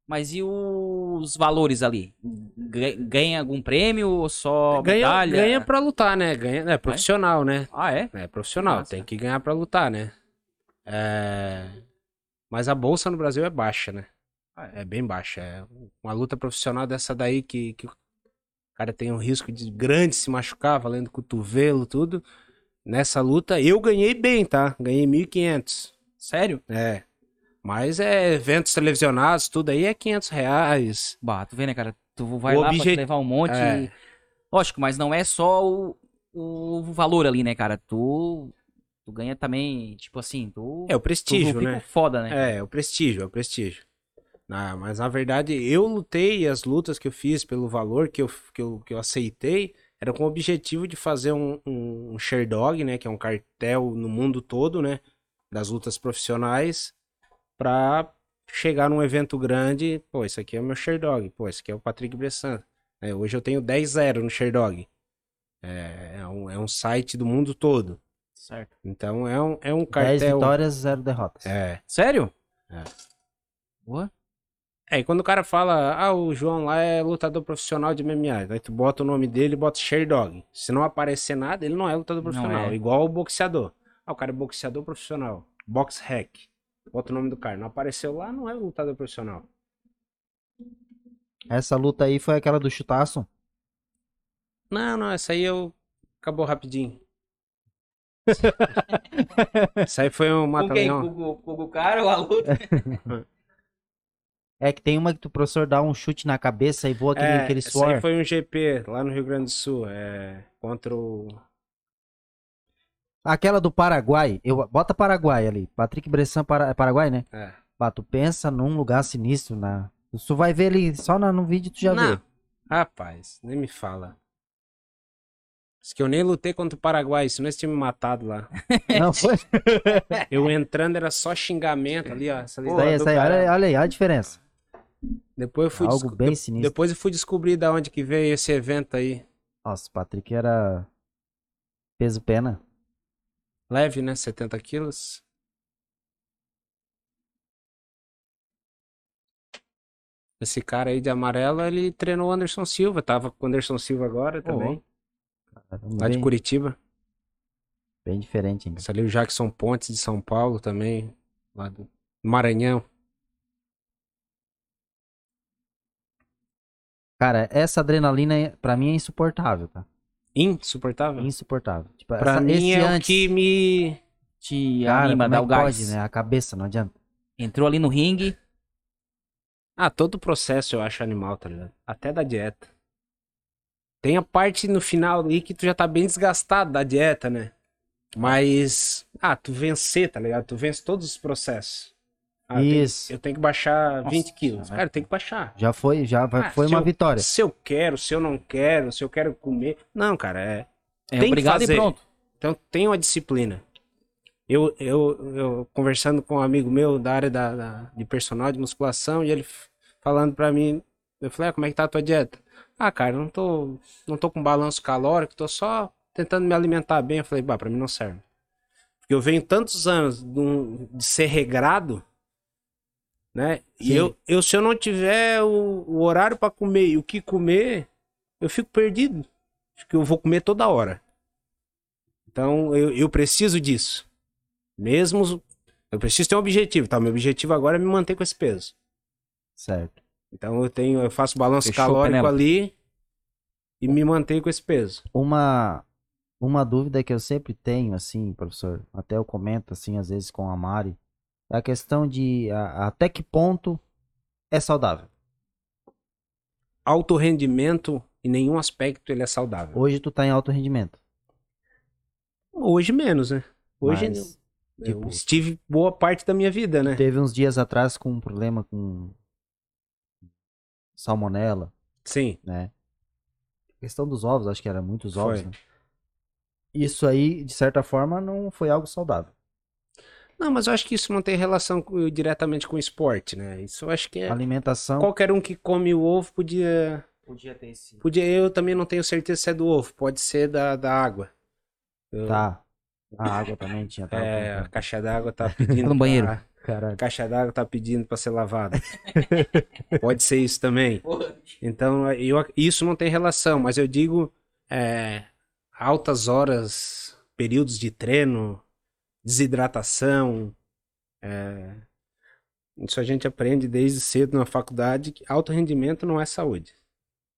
Mas e os valores ali? Ga- Ganha algum prêmio ou só Ganha, medalha? ganha pra lutar, né? Ganha, é profissional, né? Ah, é? É profissional, Massa. tem que ganhar pra lutar, né? É... Mas a bolsa no Brasil é baixa, né? É bem baixa. É uma luta profissional dessa daí que, que o cara tem um risco de grande se machucar, valendo cotovelo, tudo. Nessa luta eu ganhei bem, tá? Ganhei 1.500. Sério? É. Mas é eventos televisionados, tudo aí é 500 reais. Bah, tu vê, né, cara? Tu vai O lá pra obje- levar um monte. É. Lógico, mas não é só o, o valor ali, né, cara? Tu, tu ganha também, tipo assim, tu, É o tu prestígio, fica né? foda, né? É, é o prestígio, é o prestígio. Ah, mas na verdade, eu lutei e as lutas que eu fiz pelo valor que eu, que eu, que eu aceitei era com o objetivo de fazer um, um, um Sherdog, né? Que é um cartel no mundo todo, né? Das lutas profissionais, pra chegar num evento grande. Pô, esse aqui é o meu Sherdog. Pô, esse aqui é o Patrick Bressan. É, hoje eu tenho 10-0 no Sherdog. É, é, um, é um site do mundo todo. Certo. Então é um, é um 10 cartel. vitórias, 0 derrotas. É. Sério? É. Boa. É, e quando o cara fala, ah, o João lá é lutador profissional de MMA, aí tu bota o nome dele e bota Sherdog. Se não aparecer nada, ele não é lutador profissional. é. Igual o boxeador. Ah, o cara é boxeador profissional. Box hack. Bota o nome do cara. Não apareceu lá, não é lutador profissional. Essa luta aí foi aquela do chutaço. Não, não, essa aí eu. Acabou rapidinho. Essa aí foi um mata-leão. Com, com, com o cara ou a luta? É que tem uma que o professor dá um chute na cabeça e voa aquele, É, aquele essa suor. aí foi um GP lá no Rio Grande do Sul. É, contra o. Aquela do Paraguai. Eu, bota Paraguai ali. Patrick Bressan, para, é Paraguai, né? É. Tu pensa num lugar sinistro. Na... Tu vai ver ali, só na- no vídeo tu já Não. vê. Rapaz, nem me fala. Diz que eu nem lutei contra o Paraguai, senão eles tinham me matado lá. Não foi? Eu entrando era só xingamento ali, ó. Essa aí, isso aí. Olha, olha aí, olha a diferença. Depois eu fui Algo desco- bem de- sinistro. Depois eu fui descobrir da onde que veio esse evento aí. Nossa, o Patrick era peso pena. Leve, né? 70 quilos. Esse cara aí de amarelo, ele treinou o Anderson Silva. Tava com o Anderson Silva agora também. Caramba, Lá de bem, Curitiba. bem diferente, hein? Esse ali o Jackson Pontes de São Paulo também. Lá do Maranhão. Cara, essa adrenalina pra mim é insuportável, tá? Insuportável. Insuportável. Tipo, Pra essa- mim esse é o antes, que me. Te cara, anima, como dá é o gás. pode, né? A cabeça, não adianta. Entrou ali no ringue. Ah, todo o processo eu acho animal, tá ligado? Até da dieta. Tem a parte no final ali que tu já tá bem desgastado da dieta, né? Mas. Ah, tu vencer, tá ligado? Tu vence todos os processos. Ah, eu tenho- Isso. Eu tenho que baixar Nossa, 20 quilos. Cara, tem que baixar. Já foi, já Ah, foi uma eu- vitória. Se eu quero, se eu não quero, se eu quero comer. Não, cara, é. É Tem que obrigado e fazer. pronto. Então tem uma disciplina. Eu, eu, eu conversando com um amigo meu da área da, da- de personal de musculação e ele falando pra mim, eu falei, ah, como é que tá a tua dieta? Ah, cara, não tô, não tô com balanço calórico, tô só tentando me alimentar bem. Eu falei, bah, pra mim não serve. Porque eu venho tantos anos de, um- de ser regrado, né? E Sim. eu, eu, se eu não tiver o, o horário pra comer e o que comer, eu fico perdido. Porque eu vou comer toda hora. Então eu, eu preciso disso. Mesmo. Eu preciso ter um objetivo, tá? Meu objetivo agora é me manter com esse peso. Certo. Então eu tenho, eu faço balanço Fechou, calórico ali e me mantenho com esse peso. Uma, uma dúvida que eu sempre tenho, assim, professor, até eu comento, assim, às vezes com a Mari, a questão de a- até que ponto é saudável. Alto rendimento, em nenhum aspecto ele é saudável. Hoje tu tá em alto rendimento. Hoje menos, né? Hoje mas eu tipo- estive boa parte da minha vida, né? teve uns dias atrás com um problema com salmonela, Sim. né? questão dos ovos, acho que era muitos ovos, né? Isso aí, de certa forma, não foi algo saudável. Não, mas eu acho que isso não tem relação com- diretamente com o esporte, né? Isso eu acho que é. Alimentação. Qualquer um que come o ovo podia. Podia ter esse. Podia, eu também não tenho certeza se é do ovo, pode ser da, da água. Eu- Tá. A água também tinha. tava É, a caixa d'água tá pedindo. no banheiro. pra- Caralho. A caixa d'água tá pedindo pra ser lavada. Pode ser isso também. Então, eu, isso não tem relação, mas eu digo é, altas horas, períodos de treino, desidratação. é, isso a gente aprende desde cedo na faculdade que alto rendimento não é saúde.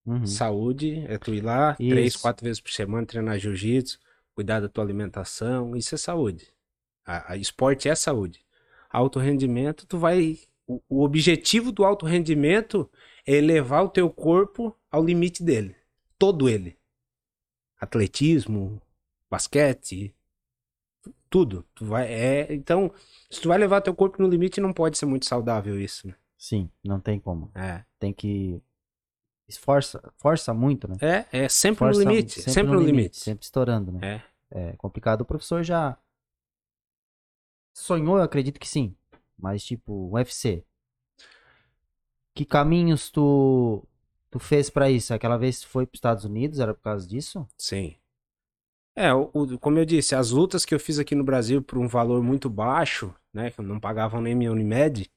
Uhum. Saúde é tu ir lá três, Isso. quatro vezes por semana treinar jiu-jitsu, cuidar da tua alimentação, isso é saúde. A, a esporte é saúde. Alto rendimento, tu vai. O, o objetivo do alto rendimento é elevar o teu corpo ao limite dele. Todo ele. Atletismo, basquete, tudo. Tu vai, é, então, se tu vai levar teu corpo no limite, não pode ser muito saudável isso. né? Sim, não tem como. É. Tem que. Esforça, força muito, né? É, é sempre Força no limite. Sempre, no limite. Sempre estourando, né? É. É complicado. O professor já sonhou, eu acredito que sim. Mas, tipo, UFC. Que caminhos tu, tu fez pra isso? Aquela vez foi pros Estados Unidos, era por causa disso? Sim. É, o, o- como eu disse, as lutas que eu fiz aqui no Brasil por um valor muito baixo, né, que não pagavam nem minha Unimed,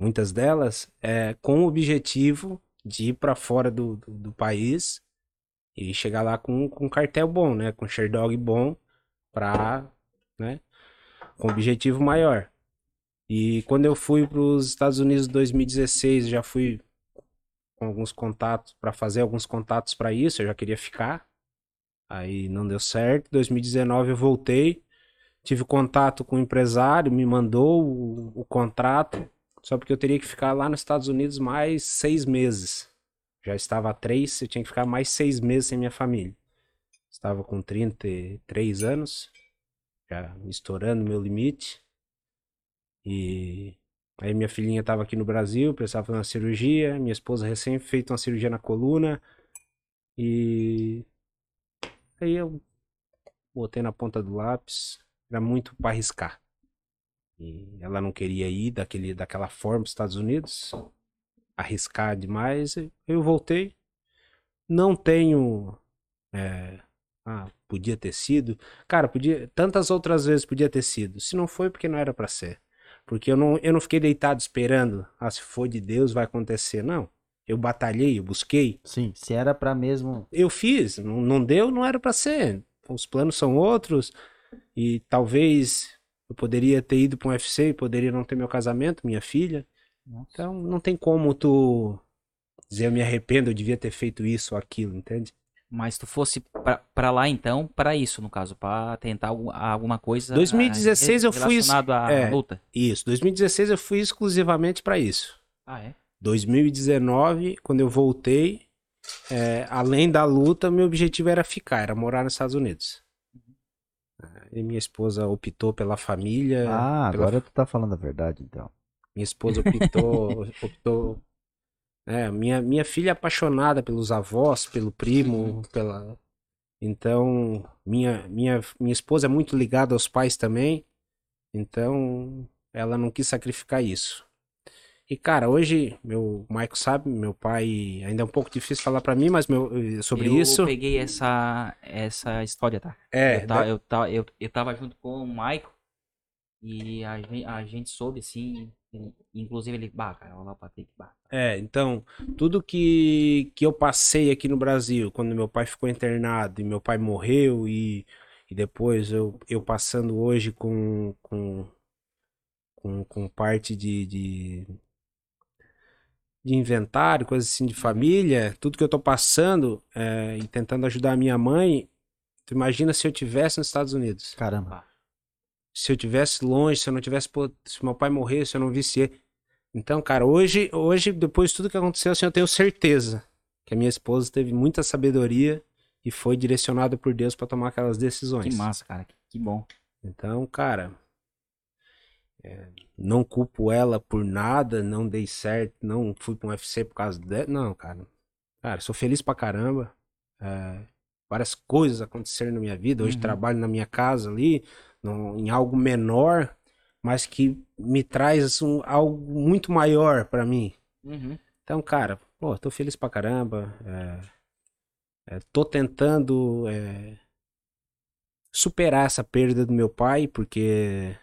muitas delas, é, com o objetivo de ir para fora do, do, do país e chegar lá com, com um cartel bom, né, com Sherdog bom, pra, né, com objetivo maior. E quando eu fui para os Estados Unidos em 2016, já fui com alguns contatos, para fazer alguns contatos para isso, eu já queria ficar. Aí não deu certo. 2019 eu voltei, tive contato com o empresário, me mandou o, o contrato, só porque eu teria que ficar lá nos Estados Unidos mais seis meses. Já estava há três, eu tinha que ficar mais seis meses sem minha família. Estava com 33 anos, já estourando meu limite. E aí minha filhinha estava aqui no Brasil, precisava fazer uma cirurgia, minha esposa recém feito uma cirurgia na coluna. E Aí eu botei na ponta do lápis, era muito para arriscar. E ela não queria ir daquele, daquela forma para os Estados Unidos, arriscar demais. Eu voltei. Não tenho. é, ah, podia ter sido. Cara, podia, tantas outras vezes podia ter sido. Se não foi, porque não era pra ser. Porque eu não, eu não fiquei deitado esperando, ah, se for de Deus vai acontecer. Não. Eu batalhei, eu busquei. Sim, se era pra mesmo. Eu fiz, não, não deu, não era pra ser. Os planos são outros. E talvez eu poderia ter ido pra um UFC, poderia não ter meu casamento, minha filha. Então não tem como tu dizer eu me arrependo, eu devia ter feito isso ou aquilo, entende? Mas tu fosse pra, pra lá então, pra isso, no caso, pra tentar algum- alguma coisa. 2016 eu fui relacionado à é. luta. Isso, 2016 eu fui exclusivamente pra isso. Ah, é? 2019, quando eu voltei, é, além da luta, meu objetivo era ficar, era morar nos Estados Unidos. E minha esposa optou pela família. Ah, pela agora tu tá falando a verdade, então. Minha esposa optou, optou é, minha, minha filha é apaixonada pelos avós, pelo primo, pela então minha, minha, minha esposa é muito ligada aos pais também, então ela não quis sacrificar isso. E cara, hoje meu o Maico sabe, meu pai ainda é um pouco difícil falar pra mim, mas meu, eh, sobre eu isso peguei essa, essa história, tá? é, eu, tava, eu, eu, eu tava junto com o Michael e a gente, a gente soube, assim, inclusive ele, bah, cara, olha lá o Patrick, bah. É, então, tudo que, que eu passei aqui no Brasil, quando meu pai ficou internado e meu pai morreu, e, e depois eu, eu passando hoje com, com, com, com parte de, de, de inventário, coisa assim de família, tudo que eu tô passando é, e tentando ajudar a minha mãe, tu imagina se eu tivesse nos Estados Unidos Caramba. se eu tivesse longe, se eu não tivesse, pô, se meu pai morresse, se eu não visse ele. Então, cara, hoje, hoje, depois de tudo que aconteceu, assim, eu tenho certeza que a minha esposa teve muita sabedoria e foi direcionada por Deus pra tomar aquelas decisões. Que massa, cara, que bom. Então, cara, é, não culpo ela por nada, não dei certo, não fui pra um UFC por causa dela. Não, cara. Cara, sou feliz pra caramba. É, várias coisas aconteceram na minha vida. Hoje Uhum. trabalho na minha casa ali, num- em algo menor, mas que me traz um, algo muito maior pra mim. Uhum. Então, cara, pô, tô feliz pra caramba. É, é, tô tentando é, superar essa perda do meu pai, porque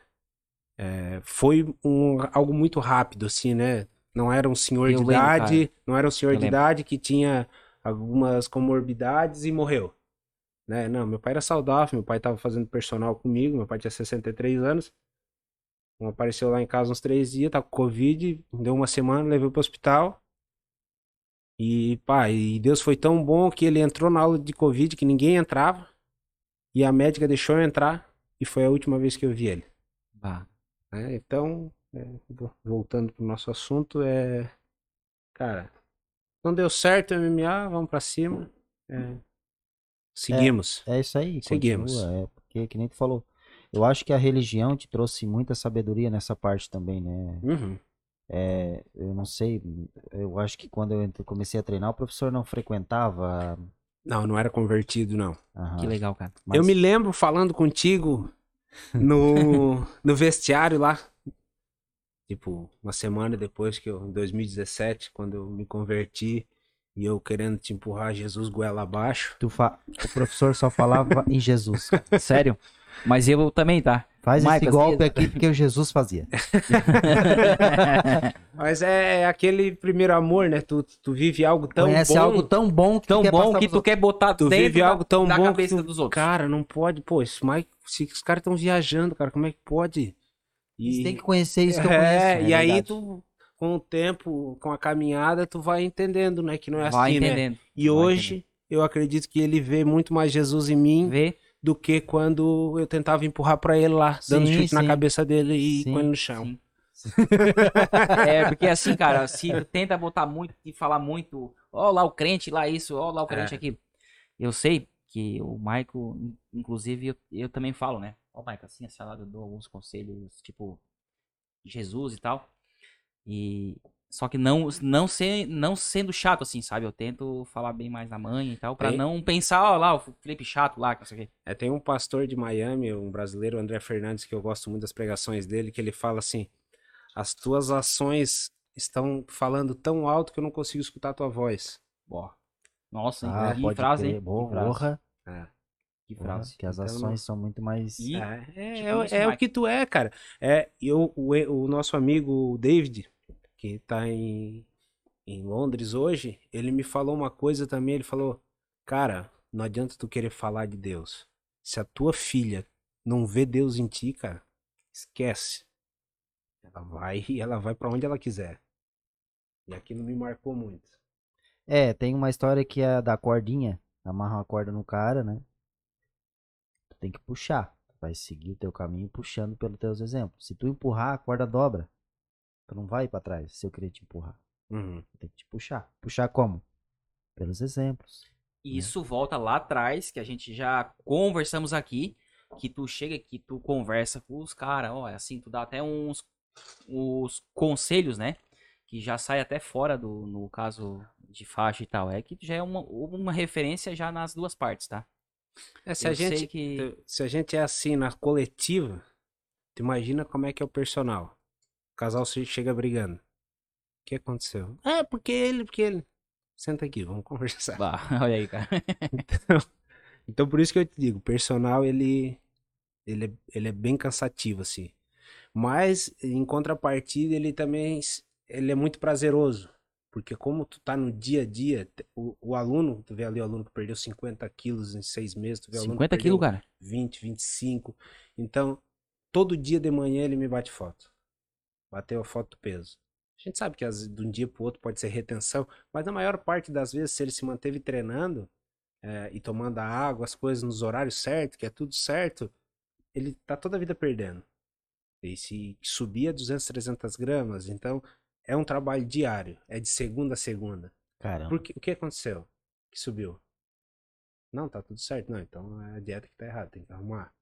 é, foi um, algo muito rápido, assim, né? Não era um senhor Eu de lembro, idade, não era um senhor Eu de lembro. idade que tinha algumas comorbidades e morreu. Né? Não, meu pai era saudável, meu pai tava fazendo personal comigo, meu pai tinha 63 anos. Um apareceu lá em casa uns três dias, tá com Covid, deu uma semana, levei pro hospital. E, pá, e Deus foi tão bom que ele entrou na aula de Covid que ninguém entrava. E a médica deixou eu entrar. E foi a última vez que eu vi ele. Bah. Né? Então, é, vo- voltando pro nosso assunto, é. Cara, não deu certo o MMA, vamos pra cima. É, seguimos. É isso aí. Seguimos. continua, é, porque, que nem tu falou. Eu acho que a religião te trouxe muita sabedoria nessa parte também, né? Uhum. É, eu não sei, eu acho que quando eu comecei a treinar, o professor não frequentava. Não, não era convertido, não. aham, Que legal, cara. mas- Eu me lembro falando contigo no, no vestiário lá. Tipo, uma semana depois que eu, em 2017, quando eu me converti e eu querendo te empurrar Jesus goela abaixo. tu fa- O professor só falava em Jesus. Sério? Mas eu também, tá? Faz esse golpe aqui porque o Jesus fazia. Mas é, é aquele primeiro amor, né? Tu, tu vive algo tão Conhece bom. algo tão bom que tu Tão quer bom que tu quer botar Tu dentro vive da, algo tão da bom cabeça que tu- dos outros. Cara, não pode, pô. Isso, mas se os caras estão viajando, cara, como é que pode? Você E, tem que conhecer isso que eu é, conheço. e é aí tu, com o tempo, com a caminhada, tu vai entendendo, né? Que não é Vai assim, né? entendendo. E Vai hoje eu acredito que ele vê muito mais Jesus em mim Vê? Do que quando eu tentava empurrar pra ele lá, dando Sim, chute na sim. cabeça dele e Sim, com ele no chão. Sim. é, porque assim, cara, se tu tenta botar muito e falar muito, ó lá o crente, lá isso, ó lá o crente É. aqui. Eu sei que o Maico, in- inclusive, eu, eu também falo, né? Ó, Maico, assim, lá eu dou alguns conselhos, tipo, Jesus e tal. E. Só que não, não, ser, não sendo chato, assim, sabe? Eu tento falar bem mais da mãe e tal, pra Tem- não pensar, ó lá, o Felipe chato lá, que não sei o quê. É, tem um pastor de Miami, um brasileiro, André Fernandes, que eu gosto muito das pregações dele, que ele fala assim: as tuas ações estão falando tão alto que eu não consigo escutar a tua voz. Ó. Nossa, Ah, que frase, crer. hein? Boa, Que frase. porra. É. Que frase. que as Então, ações são muito mais. E- É, é, é, é o Mike. que tu é, cara. É, eu, o, o nosso amigo David, que tá em, em Londres hoje, ele me falou uma coisa também. Ele falou: Cara, não adianta tu querer falar de Deus. Se a tua filha não vê Deus em ti, cara, esquece. Ela vai e ela vai pra onde ela quiser. E aquilo me marcou muito. É, tem uma história que é da cordinha. Amarra uma corda no cara, né? Tu tem que puxar. Tu vai seguir o teu caminho puxando pelos teus exemplos. Se tu empurrar, a corda dobra. Tu não vai pra trás se eu querer te empurrar. Uhum. Tenho que te puxar. Puxar como? Pelos exemplos. E isso volta lá atrás, que a gente já conversamos aqui, que tu chega aqui, tu conversa com os caras, ó, é assim, tu dá até uns os conselhos, né? Que já sai até fora do, no caso de faixa e tal. É que já é uma, uma referência já nas duas partes, tá? É, se Eu a gente que. Se a gente é assim na coletiva, tu imagina como é que é o personal. O casal chega brigando. O que aconteceu? É, porque ele, porque ele. Senta aqui, vamos conversar. Bah, olha aí, cara. Então por isso que eu te digo, o personal ele ele é, ele é bem cansativo assim. Mas em contrapartida ele também ele é muito prazeroso, porque como tu tá no dia a dia, o, o aluno, tu vê ali o aluno que perdeu 50 quilos em seis meses, tu vê o aluno que 50 quilos, cara. 20, 25. Então, todo dia de manhã ele me bate foto. Bateu a foto do peso. A gente sabe que as- de um dia pro outro pode ser retenção, mas na maior parte das vezes, se ele se manteve treinando eh, e tomando a água, as coisas nos horários certos, que é tudo certo, ele tá toda a vida perdendo. E se subir a 200, 300 gramas, então é um trabalho diário, é de segunda a segunda. Caramba. Por que, o que aconteceu? Que subiu? Não, tá tudo certo. Não, então é a dieta que tá errada, tem que arrumar.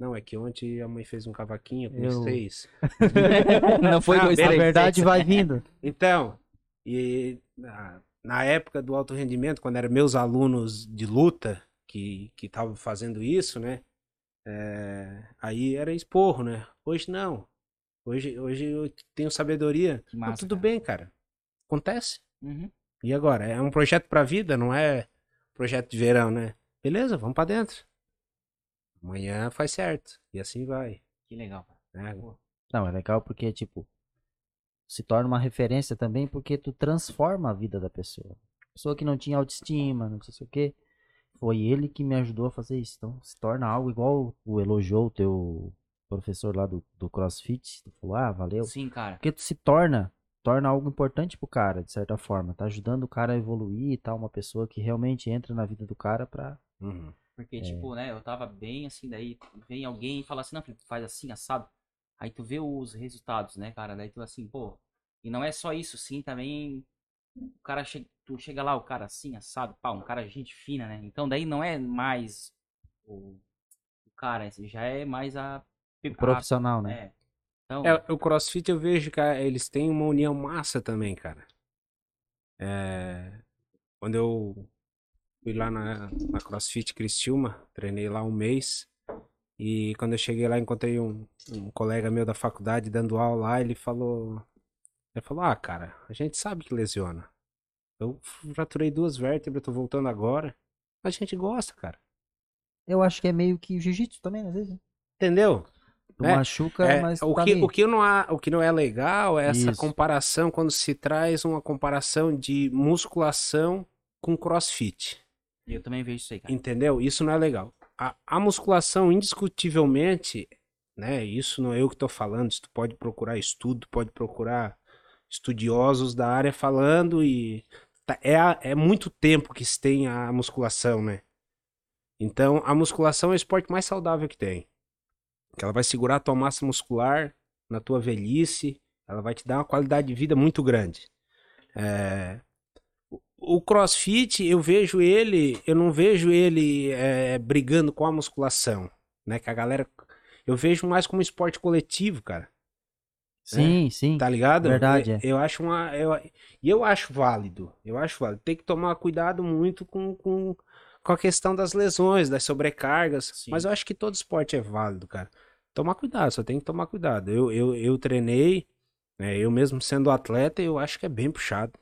Não, é que ontem a mãe fez um cavaquinho com Eu- seis. Não foi Ah, dois, A beleza. três. verdade vai vindo. Então, e na, na época do alto rendimento, quando eram meus alunos de luta que que estavam fazendo isso, né? é, aí era esporro, né? Hoje não. Hoje, hoje eu tenho sabedoria. Massa, tudo cara. bem, cara. Acontece. Uhum. E agora? É um projeto pra vida, não é projeto de verão, né? Beleza, vamos pra dentro. Amanhã faz certo. E assim vai. Que legal, cara. né? Não, é legal porque, tipo, se torna uma referência também porque tu transforma a vida da pessoa. Pessoa que não tinha autoestima, não sei o que. Foi ele que me ajudou a fazer isso. Então se torna algo igual o elogiou o teu professor lá do, do CrossFit. Tu falou, ah, valeu. Sim, cara. Porque tu se torna, torna algo importante pro cara, de certa forma. Tá ajudando o cara a evoluir e tal. Uma pessoa que realmente entra na vida do cara pra. Uhum. Porque, É. tipo, né, eu tava bem assim, daí vem alguém e fala assim, não, Felipe, faz assim, assado. Aí tu vê os resultados, né, cara? Daí tu assim, pô. E não é só isso, sim, também. O cara chega, tu chega lá, o cara assim, assado, pá, um cara gente fina, né? Então daí não é mais o, o cara, já é mais a. O profissional, a- né? É. Então, É, o CrossFit eu vejo que ah, eles têm uma união massa também, cara. É, quando eu fui lá na, na CrossFit Criciúma, treinei lá um mês. E quando eu cheguei lá, encontrei um, um colega meu da faculdade dando aula lá. Ele falou: Ele falou, ah, cara, a gente sabe que lesiona. Eu fraturei duas vértebras, tô voltando agora. A gente gosta, cara. Eu acho que é meio que jiu-jitsu também, às vezes. né? Entendeu? Tu É, machuca, É, mas o, tá que, ali. o, que não há, o que não é legal é essa Isso. comparação quando se traz uma comparação de musculação com crossfit. Eu também vejo isso aí, cara. Entendeu? Isso não é legal. A, a musculação, indiscutivelmente, né? Isso não é eu que tô falando. Isso tu pode procurar estudo, pode procurar estudiosos da área falando e tá- é, é muito tempo que se tem a musculação, né? Então, a musculação é o esporte mais saudável que tem. Que ela vai segurar a tua massa muscular na tua velhice, ela vai te dar uma qualidade de vida muito grande. É, o- CrossFit, eu vejo ele, eu não vejo ele é, brigando com a musculação, né? Que a galera, eu vejo mais como esporte coletivo, cara. Sim, sim. Tá ligado? Verdade, Eu, é. eu acho uma. Eu, e eu acho válido. Eu acho válido. Tem que tomar cuidado muito com, com, com a questão das lesões, das sobrecargas. Sim. Mas eu acho que todo esporte é válido, cara. Tomar cuidado, só tem que tomar cuidado. Eu, eu, eu treinei, né, eu mesmo sendo atleta, eu acho que é bem puxado.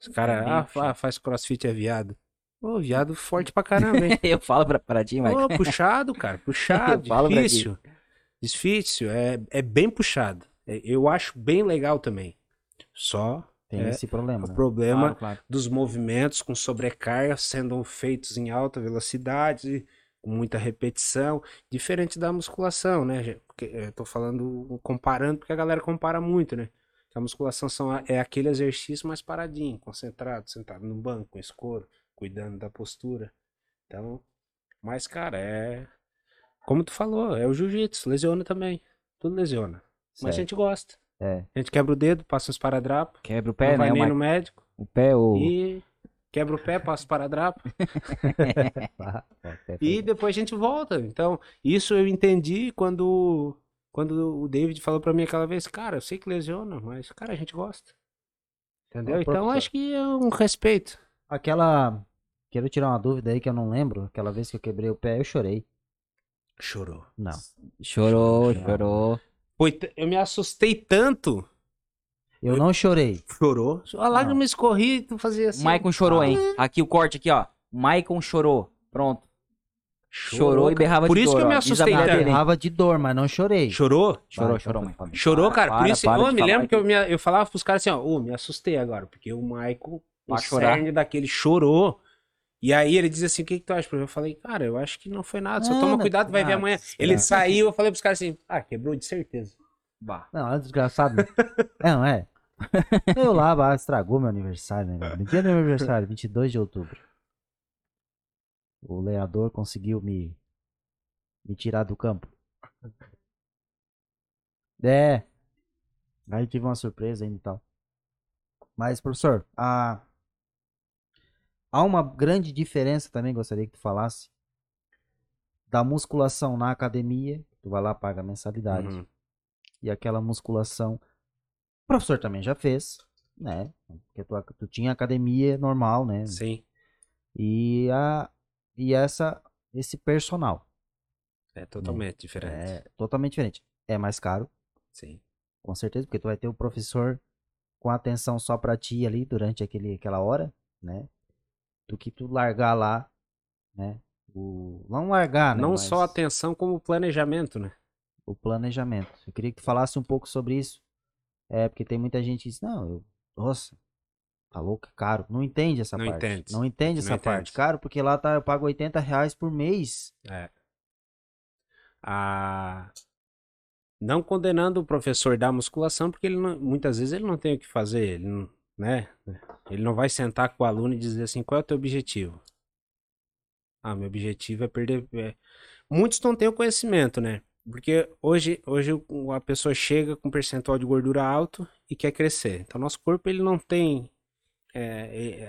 Os caras, ah, faz crossfit é viado. Ô, viado forte pra caramba, hein? eu falo pra, pra ti, puxado, cara, puxado, pra difícil. Difícil, é, é bem puxado. É, Eu acho bem legal também. Só Tem É, esse problema. o né? problema Claro, claro. dos movimentos com sobrecarga sendo feitos em alta velocidade, com muita repetição, diferente da musculação, né? Porque, Eu tô falando, comparando, porque a galera compara muito, né? A musculação são, é aquele exercício mais paradinho, concentrado, sentado no banco, com escuro, cuidando da postura. Então, mas, cara, é. Como tu falou, é o jiu-jitsu, lesiona também. Tudo lesiona. Mas a Certo. gente gosta. É. A gente quebra o dedo, passa uns paradrapos, Quebra o não pé, vai né, nem Mike? no médico. O pé, o... E quebra o pé, passa o paradrapo. Ah, e depois a gente volta. Então, isso eu entendi quando, quando o David falou pra mim aquela vez, cara, eu sei que lesiona, mas, cara, a gente gosta. Entendeu? Então, professor. acho que é um respeito. Aquela. Quero tirar uma dúvida aí que eu não lembro. Aquela vez que eu quebrei o pé, eu chorei. Chorou. Não. Chorou, Chorou. chorou. Foi t- eu me assustei tanto. Eu não chorei. Chorou. A lágrima escorria e tu fazia assim. O Maicon chorou, Ah. hein? Aqui o corte aqui, ó. Maicon chorou. Pronto. Chorou e berrava Por de isso dor, que eu me assustei tanto. dele, hein? Errava de dor, mas não chorei. Chorou? Chorou, chorou, Maicon. Chorou, Para, cara. Por para, isso, para eu me lembro que eu, me, eu falava pros caras assim, ó, ô, me assustei agora, porque o Michael, o cerne daquele chorou. E aí ele dizia assim, o que que tu acha? Eu falei, cara, eu acho que não foi nada, só Nada, toma cuidado, vai ver nada. amanhã. Ele Ah. saiu, eu falei pros caras assim, ah, quebrou de certeza. Bah. Não, é desgraçado. né? é, não é? Eu lá, bah, estragou meu aniversário, né? No dia do meu aniversário, 22 de outubro. O leador conseguiu me, me tirar do campo. É. Aí tive uma surpresa ainda e tal. Mas, professor, a... há uma grande diferença também, gostaria que tu falasse, da musculação na academia, tu vai lá, paga a mensalidade, Uhum. e aquela musculação. O professor também já fez, né? Porque tu, tu tinha academia normal, né? Sim, E, a, e essa, esse personal. é totalmente diferente. É totalmente diferente. É mais caro, Sim. com certeza, porque tu vai ter o professor com atenção só pra ti ali durante aquele, aquela hora, né? Do que tu largar lá, né? O, não largar, né? não mas só atenção, como planejamento, né? o planejamento. Eu queria que tu falasse um pouco sobre isso. É, porque tem muita gente que diz, não, eu, nossa, tá louco, é caro. Não entende essa Não parte. entende. Não entende Não essa parte. entende. Caro, porque lá tá, eu pago 80 reais por mês. É. A... Não condenando o professor da musculação, porque ele não- muitas vezes ele não tem o que fazer, ele não, né? Ele não vai sentar com o aluno e dizer assim, qual é o teu objetivo? Ah, meu objetivo é perder... é. Muitos não têm o conhecimento, né? Porque hoje, hoje a pessoa chega com um percentual de gordura alto e quer crescer. Então, nosso corpo ele não tem é,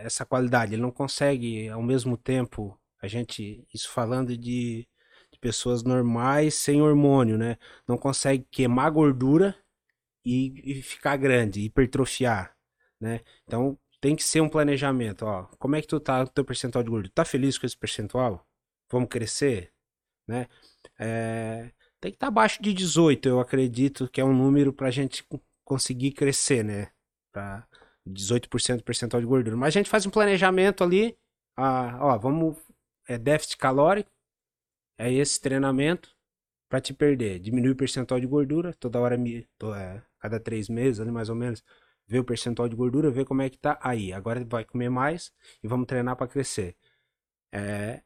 é, essa qualidade, ele não consegue ao mesmo tempo, a gente, isso falando de, de pessoas normais sem hormônio, né? Não consegue queimar gordura e, e ficar grande, hipertrofiar, né? Então tem que ser um planejamento, ó. Como é que tu tá no teu percentual de gordura? Tá feliz com esse percentual? Vamos crescer, né? É, tem que estar abaixo de 18, eu acredito que é um número pra gente co- conseguir crescer, né? Pra 18% de percentual de gordura. Mas a gente faz um planejamento ali, ah, ó, vamos, é déficit calórico, é esse treinamento pra te perder. Diminui o percentual de gordura, toda hora, to- é, cada três meses ali mais ou menos, vê o percentual de gordura, vê como é que tá. Aí, agora vai comer mais e vamos treinar pra crescer. É,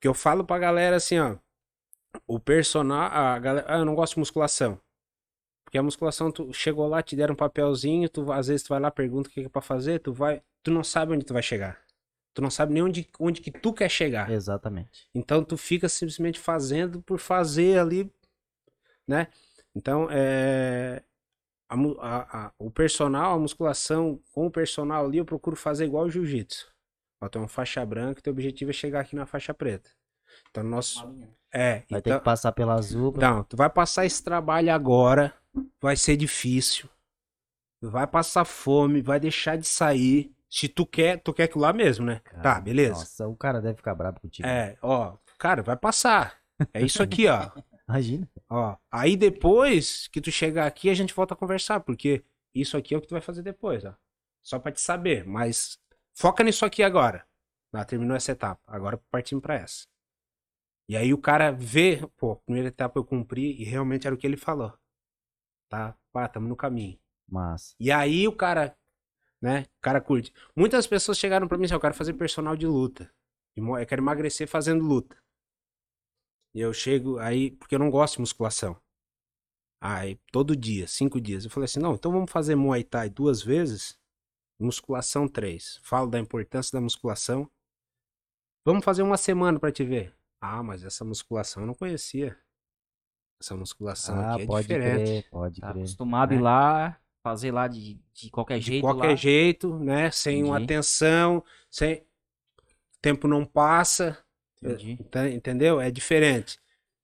que eu falo pra galera assim, ó, o personal, a galera, ah, eu não gosto de musculação. Porque a musculação, tu chegou lá, te deram um papelzinho, tu às vezes tu vai lá, pergunta o que é pra fazer, tu vai, tu não sabe onde tu vai chegar. Tu não sabe nem onde, onde que tu quer chegar. Exatamente. Então tu fica simplesmente fazendo por fazer ali, né? Então, é, a a- a- o personal, a musculação com o personal ali, eu procuro fazer igual o jiu-jitsu. Ó, tu é uma faixa branca, teu objetivo é chegar aqui na faixa preta. Então, nosso... É, Vai ter então... que passar pela azul. pra- Não, tu vai passar esse trabalho agora, vai ser difícil. Vai passar fome, vai deixar de sair. Se tu quer, tu quer aquilo lá mesmo, né? tá, Cara, beleza. Nossa, o cara deve ficar bravo contigo. É, ó, cara, vai passar. É isso aqui, ó. Imagina. Ó, aí depois que tu chegar aqui, a gente volta a conversar, porque isso aqui é o que tu vai fazer depois, ó. Só pra te saber, mas foca nisso aqui agora. Ah, terminou essa etapa. Agora partimos pra essa. E aí o cara vê, pô, a primeira etapa eu cumpri e realmente era o que ele falou. Tá? Pá, tamo no caminho. Mas. E aí o cara, né? O cara curte. Muitas pessoas chegaram pra mim assim, eu quero fazer personal de luta. Eu quero emagrecer fazendo luta. E eu chego aí, porque eu não gosto de musculação. Aí, todo dia, cinco dias. Eu falei assim, não, então vamos fazer Muay Thai duas vezes, musculação três. Falo da importância da musculação. Vamos fazer uma semana pra te ver. Ah, mas essa musculação eu não conhecia. Essa musculação Ah, aqui é pode diferente. crer, pode Tá crer. acostumado a ir lá, fazer lá de, de qualquer de jeito qualquer lá. jeito, né? Sem uma Entendi. atenção, sem o tempo não passa, Entendi. tá- entendeu? É diferente.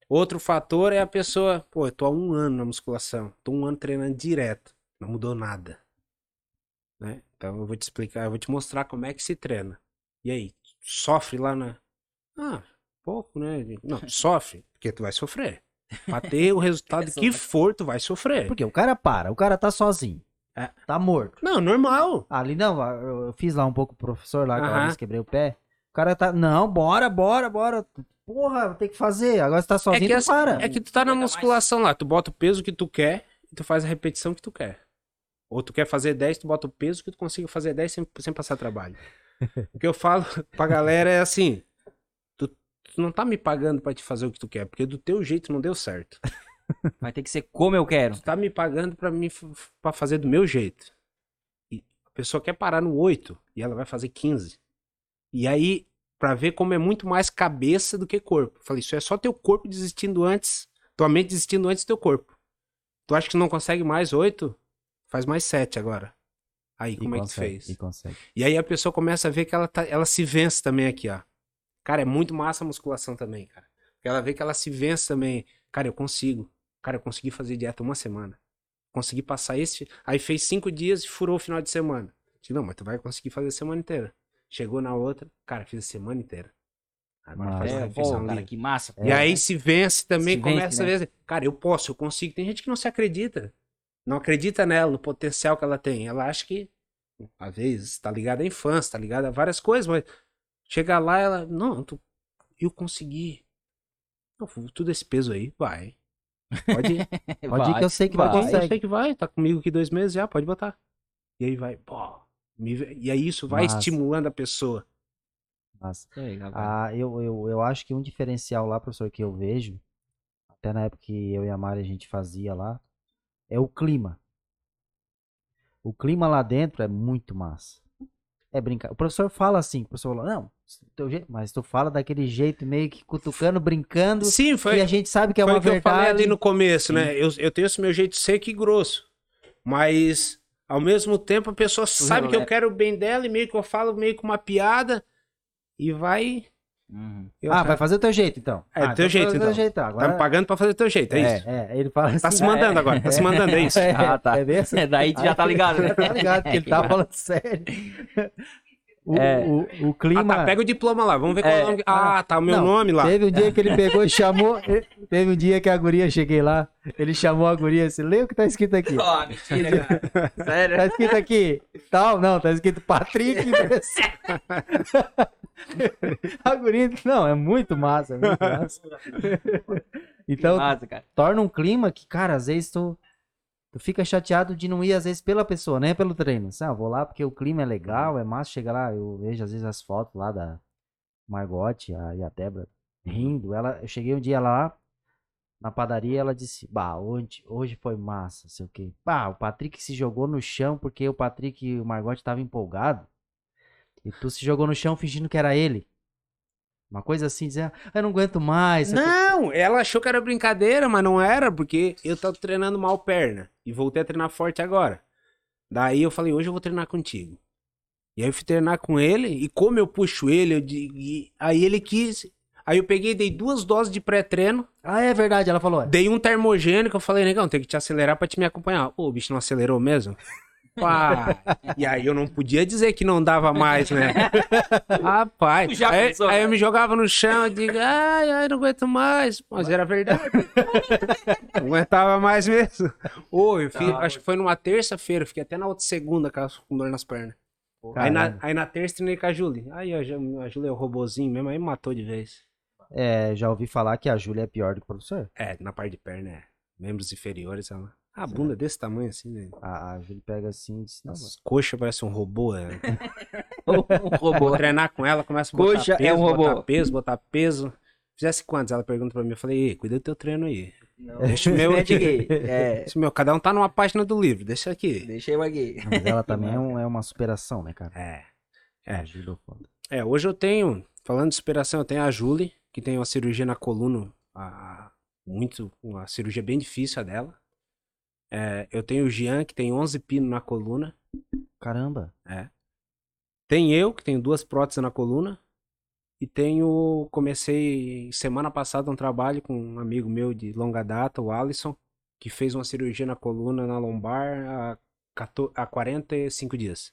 Outro fator é a pessoa, pô, eu tô há um ano na musculação, tô um ano treinando direto, não mudou nada, né? Então eu vou te explicar, eu vou te mostrar como é que se treina. E aí, sofre lá na, ah, pouco, né? Não, sofre, porque tu vai sofrer. Pra ter o resultado que for, tu vai sofrer. Porque o cara para, o cara tá sozinho. É. Tá morto. Não, normal. Ali não, eu fiz lá um pouco o professor lá, aquela Aham. vez quebrei o pé. O cara tá, não, bora, bora, bora. Porra, tem que fazer. Agora você tá sozinho, que tu assim, para. É que tu tá na musculação lá, tu bota o peso que tu quer e tu faz a repetição que tu quer. Ou tu quer fazer 10, tu bota o peso que tu consiga fazer 10 sem, sem passar trabalho. o que eu falo pra galera é assim: tu, não tá me pagando pra te fazer o que tu quer, porque do teu jeito não deu certo. Vai ter que ser como eu quero. Tu tá me pagando pra mim pra fazer do meu jeito. E a pessoa quer parar no 8 e ela vai fazer 15. E aí, pra ver como é muito mais cabeça do que corpo. Eu Falei, isso é só teu corpo desistindo antes, tua mente desistindo antes do teu corpo. Tu acha que não consegue mais 8? Faz mais 7 agora. Aí, E como é que tu consegue, fez? E consegue. E aí a pessoa começa a ver que ela, tá, ela se vence também aqui, ó. Cara, é muito massa a musculação também, cara. Porque ela vê que ela se vence também. Cara, eu consigo. Cara, eu consegui fazer dieta uma semana. Consegui passar esse. Aí fez cinco dias e furou o final de semana. Digo, não, mas tu vai conseguir fazer a semana inteira. Chegou na outra, cara, fiz a semana inteira. Agora faz uma É, refeição pô, cara, que massa. E aí se vence também, Se vence, começa né? a ver. Cara, eu posso, eu consigo. Tem gente que não se acredita. Não acredita nela, no potencial que ela tem. Ela acha que, às vezes, tá ligada à infância, tá ligada a várias coisas, mas chega lá, ela. Não, tu, eu consegui. Não, tudo esse peso aí, vai. Pode ir. Pode ir que eu sei que vai, Pode ir, eu sei que vai. Tá comigo aqui dois meses já, pode botar. E aí vai, pô. me E aí isso vai Massa. estimulando a pessoa. Mas, ah, eu, eu, eu acho que um diferencial lá, professor, que eu vejo, até na época que eu e a Mari a gente fazia lá, é o clima. O clima lá dentro é muito massa. É brincar. O professor fala assim, o professor fala, não, teu jeito, mas tu fala daquele jeito meio que cutucando, brincando, Sim, foi. e a gente sabe que é Foi uma que eu verdade. falei ali no começo, né? Eu, eu tenho esse meu jeito seco e grosso. Mas, ao mesmo tempo, a pessoa sabe que eu releva. quero o bem dela e meio que eu falo meio com uma piada e vai. Uhum. eu- Ah, vai fazer o teu jeito, então. É, ah, do teu então jeito, então. jeito, Tá agora... me pagando pra fazer teu jeito, é, isso? É, é, ele fala assim... Tá se mandando agora, tá se mandando, é isso. É, Ah, tá. é. É, daí tu já tá ligado, né? Tá ligado, porque ele Que tá falando sério. O, É. o, o Ah, clima... tá, pega o diploma lá, vamos ver qual é É. o nome. Ah, tá o meu Não, nome lá. Teve um dia que ele pegou e chamou... Teve um dia que a guria, cheguei lá, ele chamou a guria assim, lê o que tá escrito aqui. Ó, mentira, cara. Sério? Tá escrito aqui, tal, não, tá escrito Patrick. a guria, não, é muito massa, é muito massa. Então, Massa, cara. torna um clima que, cara, às vezes tu, tu fica chateado de não ir, às vezes, pela pessoa, nem pelo treino. Assim, ah, vou lá porque o clima é legal, é massa. Chega lá, eu vejo às vezes as fotos lá da Margote a, e a Débora rindo. Ela, eu cheguei um dia lá na padaria ela disse, bah, hoje, hoje foi massa, sei o quê. Bah, o Patrick se jogou no chão porque o Patrick e o Margote estavam empolgados. E tu se jogou no chão fingindo que era ele. Uma coisa assim, dizer, ah, eu não aguento mais. sei o quê." Não, ela achou que era brincadeira, mas não era, porque eu tava treinando mal perna. E voltei a treinar forte agora. Daí eu falei, hoje eu vou treinar contigo. E aí eu fui treinar com ele, e como eu puxo ele, eu digo, e aí ele quis. Aí eu peguei, dei duas doses de pré-treino, Ah, é verdade, ela falou. dei um termogênico, eu falei, negão, tem que te acelerar pra te me acompanhar. Pô, o bicho não acelerou mesmo? Pá. E aí eu não podia dizer que não dava mais, né? Rapaz. Já aí, pensou, aí eu né? me jogava no chão e digo, ai, ai, não aguento mais. Mas era verdade. não aguentava mais mesmo. Ô, eu fiz, acho que foi numa terça-feira, eu fiquei até na outra segunda com com dor nas pernas. Aí na, aí na terça treinei com a Julie. Aí já- a Julie é o robozinho mesmo, aí matou de vez. É, já ouvi falar que a Júlia é pior do que o professor. É, na parte de perna, é. Membros inferiores, ela. A bunda é desse tamanho assim, né? A, a Júlia pega assim e diz, não, As coxas parece um robô. É. um robô. Vou treinar com ela, começa a botar Coxa é peso, um robô. botar peso, botar peso. Fizesse quantos? Ela pergunta pra mim, eu falei, Ei, cuida do teu treino aí. Não, Deixa o meu aqui. É, Esse meu, cada um tá numa página do livro, deixa aqui. deixa eu aqui. mas ela também é, um- é uma superação, né, cara? É. É foda. É, hoje eu tenho, falando de superação, eu tenho a Julie, que tem uma cirurgia na coluna, a- muito, uma cirurgia bem difícil a dela. É, eu tenho o Jean, que tem 11 pinos na coluna. Caramba. É. Tem eu, que tenho duas próteses na coluna. E tenho, comecei semana passada um trabalho com um amigo meu de longa data, o Alisson, que fez uma cirurgia na coluna, na lombar, há, 14 há 45 dias.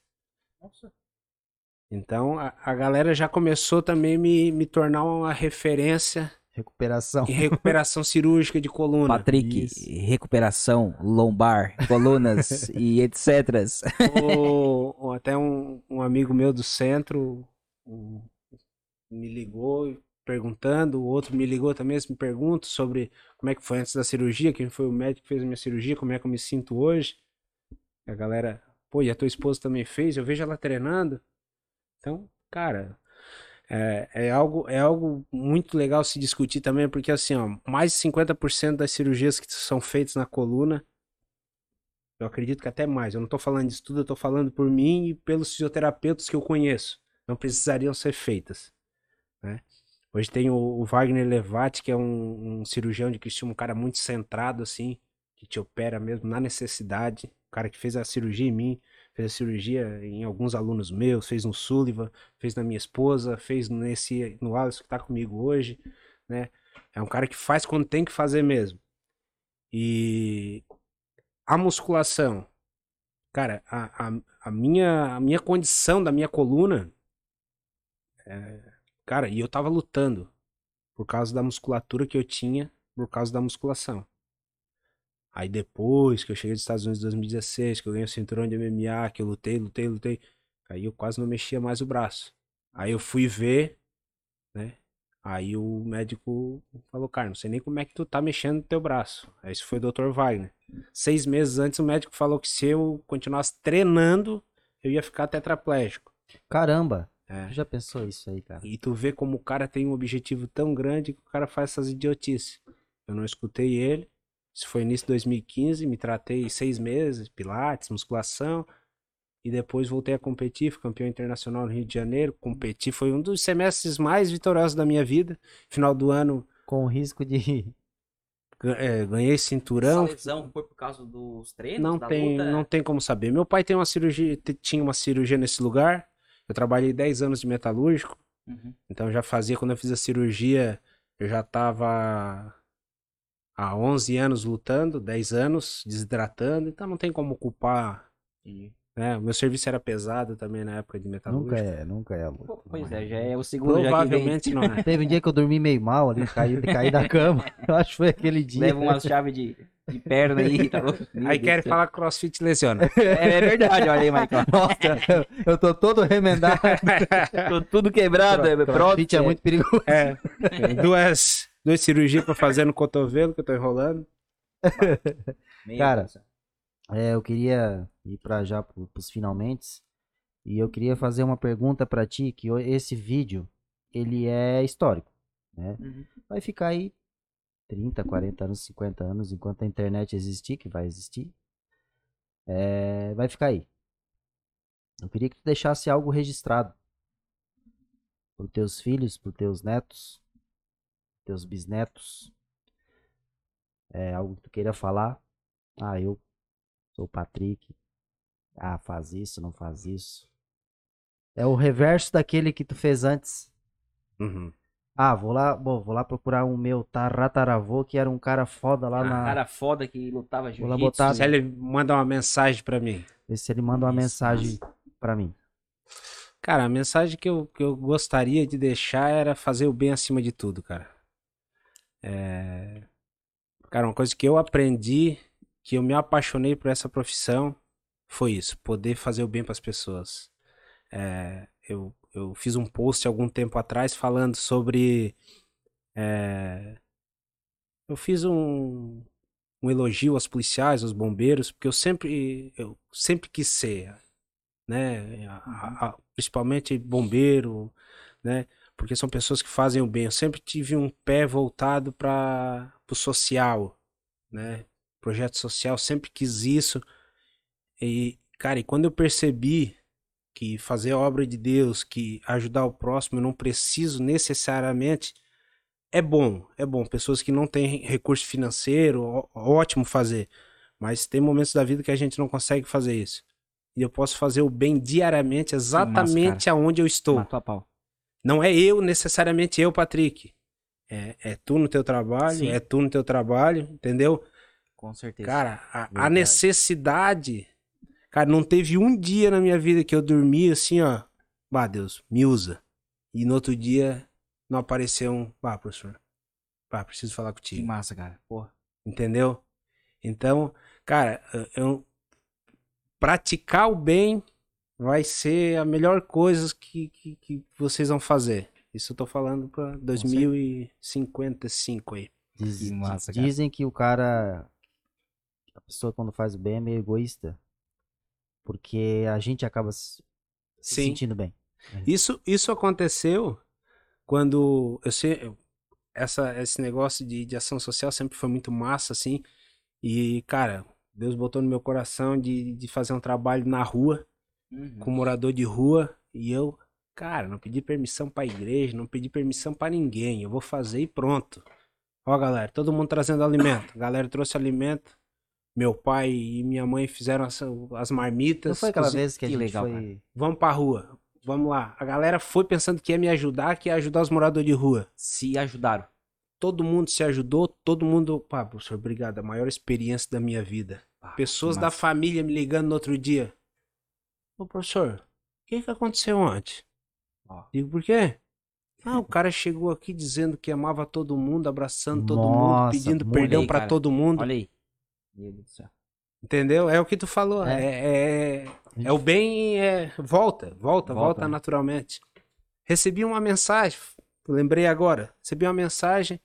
Então a, a galera já começou também me, me tornar uma referência Recuperação. em recuperação cirúrgica de coluna. Patrick, Isso. recuperação, lombar, colunas e etc. o, o- até um, um amigo meu do centro um, me ligou perguntando, o outro me ligou também, me pergunta sobre como é que foi antes da cirurgia, quem foi o médico que fez a minha cirurgia, como é que eu me sinto hoje. A galera, pô, e a tua esposa também fez, eu vejo ela treinando. Então, cara, é, é algo, é algo muito legal se discutir também, porque assim, ó, mais de 50% das cirurgias que são feitas na coluna eu acredito que até mais. Eu não tô falando disso tudo, eu tô falando por mim e pelos fisioterapeutas que eu conheço. Não precisariam ser feitas. né? Hoje tem o, o Wagner Levati, que é um, um cirurgião de Cristiano, um cara muito centrado, assim, que te opera mesmo na necessidade. O cara que fez a cirurgia em mim, fez a cirurgia em alguns alunos meus, fez no Sullivan, fez na minha esposa, fez nesse no Alisson que tá comigo hoje, né? É um cara que faz quando tem que fazer mesmo. E a musculação, cara, a, a, a minha, a minha condição da minha coluna, é, cara, e eu tava lutando por causa da musculatura que eu tinha, por causa da musculação. Aí depois que eu cheguei dos Estados Unidos em 2016, que eu ganhei o cinturão de MMA, que eu lutei, lutei, lutei, aí eu quase não mexia mais o braço. Aí eu fui ver, né? Aí o médico falou, cara, não sei nem como é que tu tá mexendo no teu braço. Aí Esse foi o Dr. Wagner. Seis meses antes, o médico falou que se eu continuasse treinando, eu ia ficar tetraplégico. Caramba. É. Tu já pensou isso aí, cara? E tu vê como o cara tem um objetivo tão grande que o cara faz essas idiotices. Eu não escutei ele. Isso foi início de 2015, me tratei seis meses, pilates, musculação. E depois voltei a competir, fui campeão internacional no Rio de Janeiro. Competi, foi um dos semestres mais vitoriosos da minha vida. Final do ano, Com o risco de. é, ganhei cinturão. Essa lesão foi por causa dos treinos? Não da tem, luta? não tem como saber. Meu pai tem uma cirurgia, tinha uma cirurgia nesse lugar. Eu trabalhei 10 anos de metalúrgico, Uhum. então eu já fazia quando eu fiz a cirurgia, eu já tava há 11 anos lutando, 10 anos desidratando, então não tem como culpar, né? O meu serviço era pesado também na época de metalúrgico. Nunca é, nunca é, amor. Pô, Pois é, já é o segundo já que vem. Provavelmente não é. Teve um dia que eu dormi meio mal ali, caí, caí da cama. Eu acho que foi aquele dia. Leva uma chave de, de perna aí, tá louco? Aí céu. falar que crossfit lesiona. É, é verdade, olha aí, Michael. Nossa, eu tô todo remendado. Tô tudo quebrado, é Crossfit prótese, é muito perigoso. É, duas, duas cirurgias pra fazer no cotovelo que eu tô enrolando. Cara. É, eu queria ir para já pro, pros finalmente. E eu queria fazer uma pergunta pra ti, que esse vídeo, ele é histórico, né? Uhum. Vai ficar aí 30, 40 anos, 50 anos, enquanto a internet existir, que vai existir. É, vai ficar aí. Eu queria que tu deixasse algo registrado. Para teus filhos, para teus netos, teus bisnetos. É algo que tu queira falar. Ah, eu sou o Patrick. Ah, faz isso, não faz isso. É o reverso daquele que tu fez antes. Uhum. Ah, vou lá, bom, vou lá procurar um meu tarataravô, que era um cara foda lá Ah, na. cara foda que lutava Vou lá botar- Se ele manda uma mensagem pra mim. Ver se ele manda uma Isso, mensagem pra mim. Cara, a mensagem que eu, que eu gostaria de deixar era fazer o bem acima de tudo, cara. É... Cara, uma coisa que eu aprendi, que eu me apaixonei por essa profissão, foi isso, poder fazer o bem para as pessoas. É, eu, eu fiz um post algum tempo atrás falando sobre. é, eu fiz um, um elogio aos policiais, aos bombeiros, porque eu sempre, eu sempre quis ser, né? a- a- a- principalmente bombeiro, né? Porque são pessoas que fazem o bem. Eu sempre tive um pé voltado para o social, né? Projeto social, sempre quis isso. E, cara, e quando eu percebi que fazer a obra de Deus, que ajudar o próximo, eu não preciso necessariamente. É bom, é bom. Pessoas que não têm recurso financeiro, ótimo fazer. Mas tem momentos da vida que a gente não consegue fazer isso. E eu posso fazer o bem diariamente, exatamente aonde eu estou. Matou a pau. Não é eu necessariamente eu, Patrick. É, é tu no teu trabalho, Sim. é tu no teu trabalho, entendeu? Com certeza. Cara, a, a necessidade. Cara, não teve um dia na minha vida que eu dormi assim, ó. Bah, Deus, me usa. E no outro dia não apareceu um. Bah, professor. Bah, preciso falar que contigo. massa, cara. Porra. Entendeu? Então, cara, eu, praticar o bem vai ser a melhor coisa que, que, que vocês vão fazer. Isso eu tô falando pra 2055 aí. Diz- Que massa, dizem que o cara. A pessoa quando faz o bem é meio egoísta. Porque a gente acaba se se Sim. sentindo bem. Isso, isso aconteceu quando eu sei, eu- essa, esse negócio de, de ação social sempre foi muito massa, assim. E, cara, Deus botou no meu coração de, de fazer um trabalho na rua, Uhum. com morador de rua. E eu, cara, não pedi permissão pra igreja, não pedi permissão pra ninguém. Eu vou fazer e pronto. Ó, galera, todo mundo trazendo alimento. A galera trouxe alimento. Meu pai e minha mãe fizeram as, as marmitas. Não foi aquela vez que a que gente legal, foi. Vamos pra rua. Vamos lá. A galera foi pensando que ia me ajudar, que ia ajudar os moradores de rua. Se ajudaram. Todo mundo se ajudou, todo mundo. Pá, professor, obrigado. A maior experiência da minha vida. Ah, Pessoas da família me ligando no outro dia. Ô, professor, o que, que aconteceu ontem? Ó. Digo, por quê? Ah, o cara chegou aqui dizendo que amava todo mundo, abraçando todo mundo, Nossa, pedindo muito perdão cara. todo mundo. Olha aí. Meu Deus do céu. Entendeu? É o que tu falou. É. É, é, é o bem, é, volta, volta, volta, Volta, né? naturalmente. Recebi uma mensagem, lembrei agora. Recebi uma mensagem,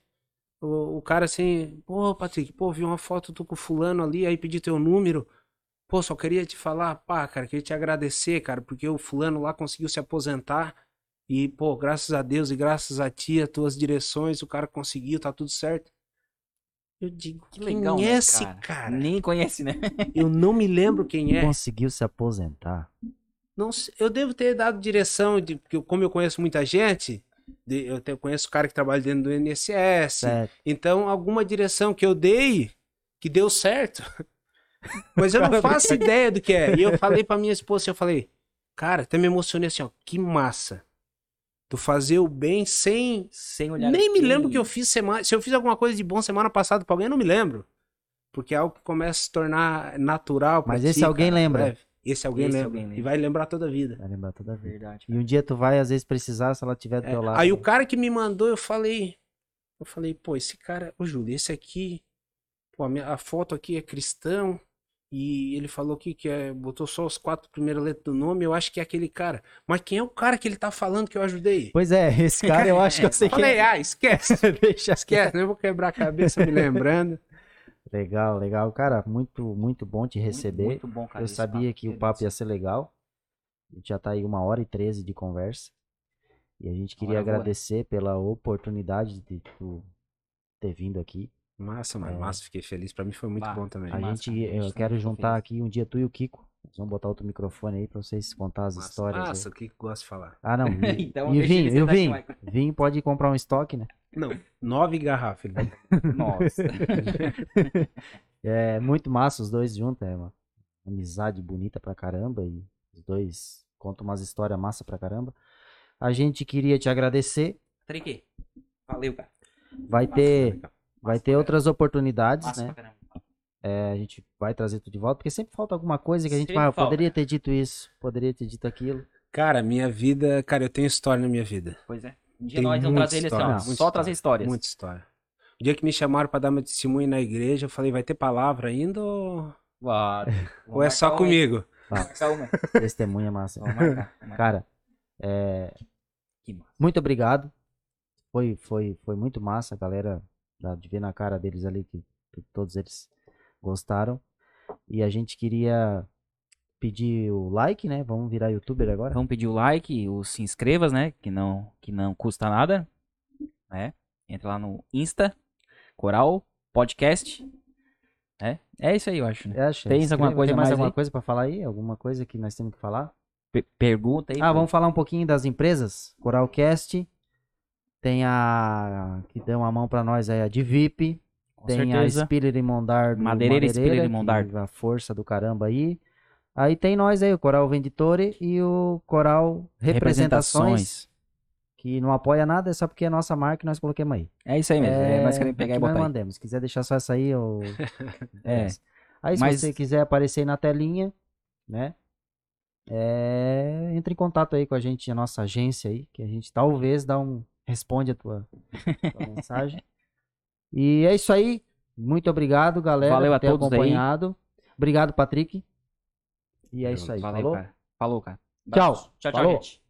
o, o cara assim, pô, Patrick, pô, vi uma foto tu com fulano ali, aí pedi teu número. Pô, só queria te falar, pá, cara, queria te agradecer, cara, porque o fulano lá conseguiu se aposentar. E, pô, graças a Deus e graças a ti, as tuas direções, o cara conseguiu, tá tudo certo. Eu digo, Que legal, quem né, é esse cara? cara? Nem conhece, né? Eu não me lembro quem é. Conseguiu se aposentar. Não sei, eu devo ter dado direção, de, porque como eu conheço muita gente, de- eu te- conheço cara que trabalha dentro do INSS, Certo. então alguma direção que eu dei que deu certo. Mas eu não faço ideia do que é. E eu falei pra minha esposa, eu falei, cara, até me emocionei assim, ó, que massa. Tu fazer o bem sem. Sem olhar. Nem me lembro que eu fiz semana. Se eu fiz alguma coisa de bom semana passada pra alguém, eu não me lembro. Porque é algo que começa a se tornar natural. Mas ti, esse alguém cara, lembra. Esse alguém Esse lembra. alguém E lembra. vai lembrar toda a vida. Vai lembrar toda a vida. Verdade. E um dia tu vai, às vezes, precisar, se ela tiver do É, teu lado. Aí o cara que me mandou, eu falei. Eu falei, pô, esse cara, ô Júlio, esse aqui. Pô, a, minha- a foto aqui é cristão. E ele falou aqui que é, botou só os quatro primeiras letras do nome. Eu acho que é aquele cara. Mas quem é o cara que ele tá falando que eu ajudei? Pois é, esse cara eu acho que eu sei quem Falei, é. ah, esquece. Deixa Esquece, não vou quebrar a cabeça me lembrando. Legal, legal. Cara, muito, muito bom te Muito- receber. Muito, bom, cara. eu sabia papo. que o papo ia ser legal. A gente já tá aí uma hora e treze de conversa. E a gente queria Hora voa. agradecer pela oportunidade de tu ter vindo aqui. Massa, mano, É. massa. Fiquei feliz. Pra mim foi muito Bah, bom também. A massa, gente, cara. Gente eu quero juntar feliz. aqui um dia tu e o Kiko. Nós vamos botar outro microfone aí pra vocês contar as Massa, histórias. aí. massa, o que que gosta de falar? Ah, não. E, Então e o vinho, e o vinho? Vinho pode comprar um estoque, né? Não, nove garrafas. ele- Nossa. É muito massa os dois juntos, é uma amizade bonita pra caramba e os dois contam umas histórias massa pra caramba. A gente queria te agradecer. Trique. Valeu, cara. Vai ter, vai ter outras oportunidades, Massa né? caramba. É, a gente vai trazer tudo de volta, porque sempre falta alguma coisa que a gente Sempre fala, "Ah, falta. poderia ter dito isso, poderia ter dito aquilo. Cara, minha vida. Cara, eu tenho história na minha vida. Pois é. Um dia Tem nós vamos trazer ele assim, história, muita Só história, trazer histórias. Muita história. O dia que me chamaram pra dar meu testemunho na igreja, eu falei, vai ter palavra ainda ou, Ah, ou é só comigo? Tá. Testemunha massa. Vamos marcar, vamos marcar. Cara, é, Que massa. muito obrigado. Foi, foi, foi muito massa, a galera. Dá de ver na cara deles ali que, que todos eles gostaram. E a gente queria pedir o like, né? Vamos virar youtuber agora. Vamos pedir o like, o se inscrevas, né? Que não, que não custa nada. Né? Entra lá no Insta, Coral Podcast. É, é isso aí, eu acho. Né? É, acho, Tens alguma inscreva. coisa Tem mais mais alguma aí? coisa pra falar aí? Alguma coisa que nós temos que falar? Pe- Pergunta aí. Ah, pô. vamos falar um pouquinho das empresas. Coralcast. Tem a. Que deu uma mão pra nós aí, a de VIP. Com tem certeza. a Spiller e Mondardo. Madeireira Mondardo. que A força do caramba aí. Aí tem nós aí, o Coral Venditore e o Coral Representações. Que não apoia nada, é só porque é nossa marca e nós coloquemos aí. É isso aí mesmo. É, nós queremos pegar aqui e nós botar aí. mandamos. Se quiser deixar só essa aí, ou... É. Aí se Mas- você quiser aparecer aí na telinha, né? É, entre em contato aí com a gente, a nossa agência aí, que a gente talvez dá um responde a tua, tua mensagem. E é isso aí. Muito obrigado, galera, Valeu por a ter todos aí. acompanhado. Obrigado, Patrick. E é isso aí. Valeu, Falou? cara. Falou, cara. Tchau. Tchau, tchau, Falou. gente.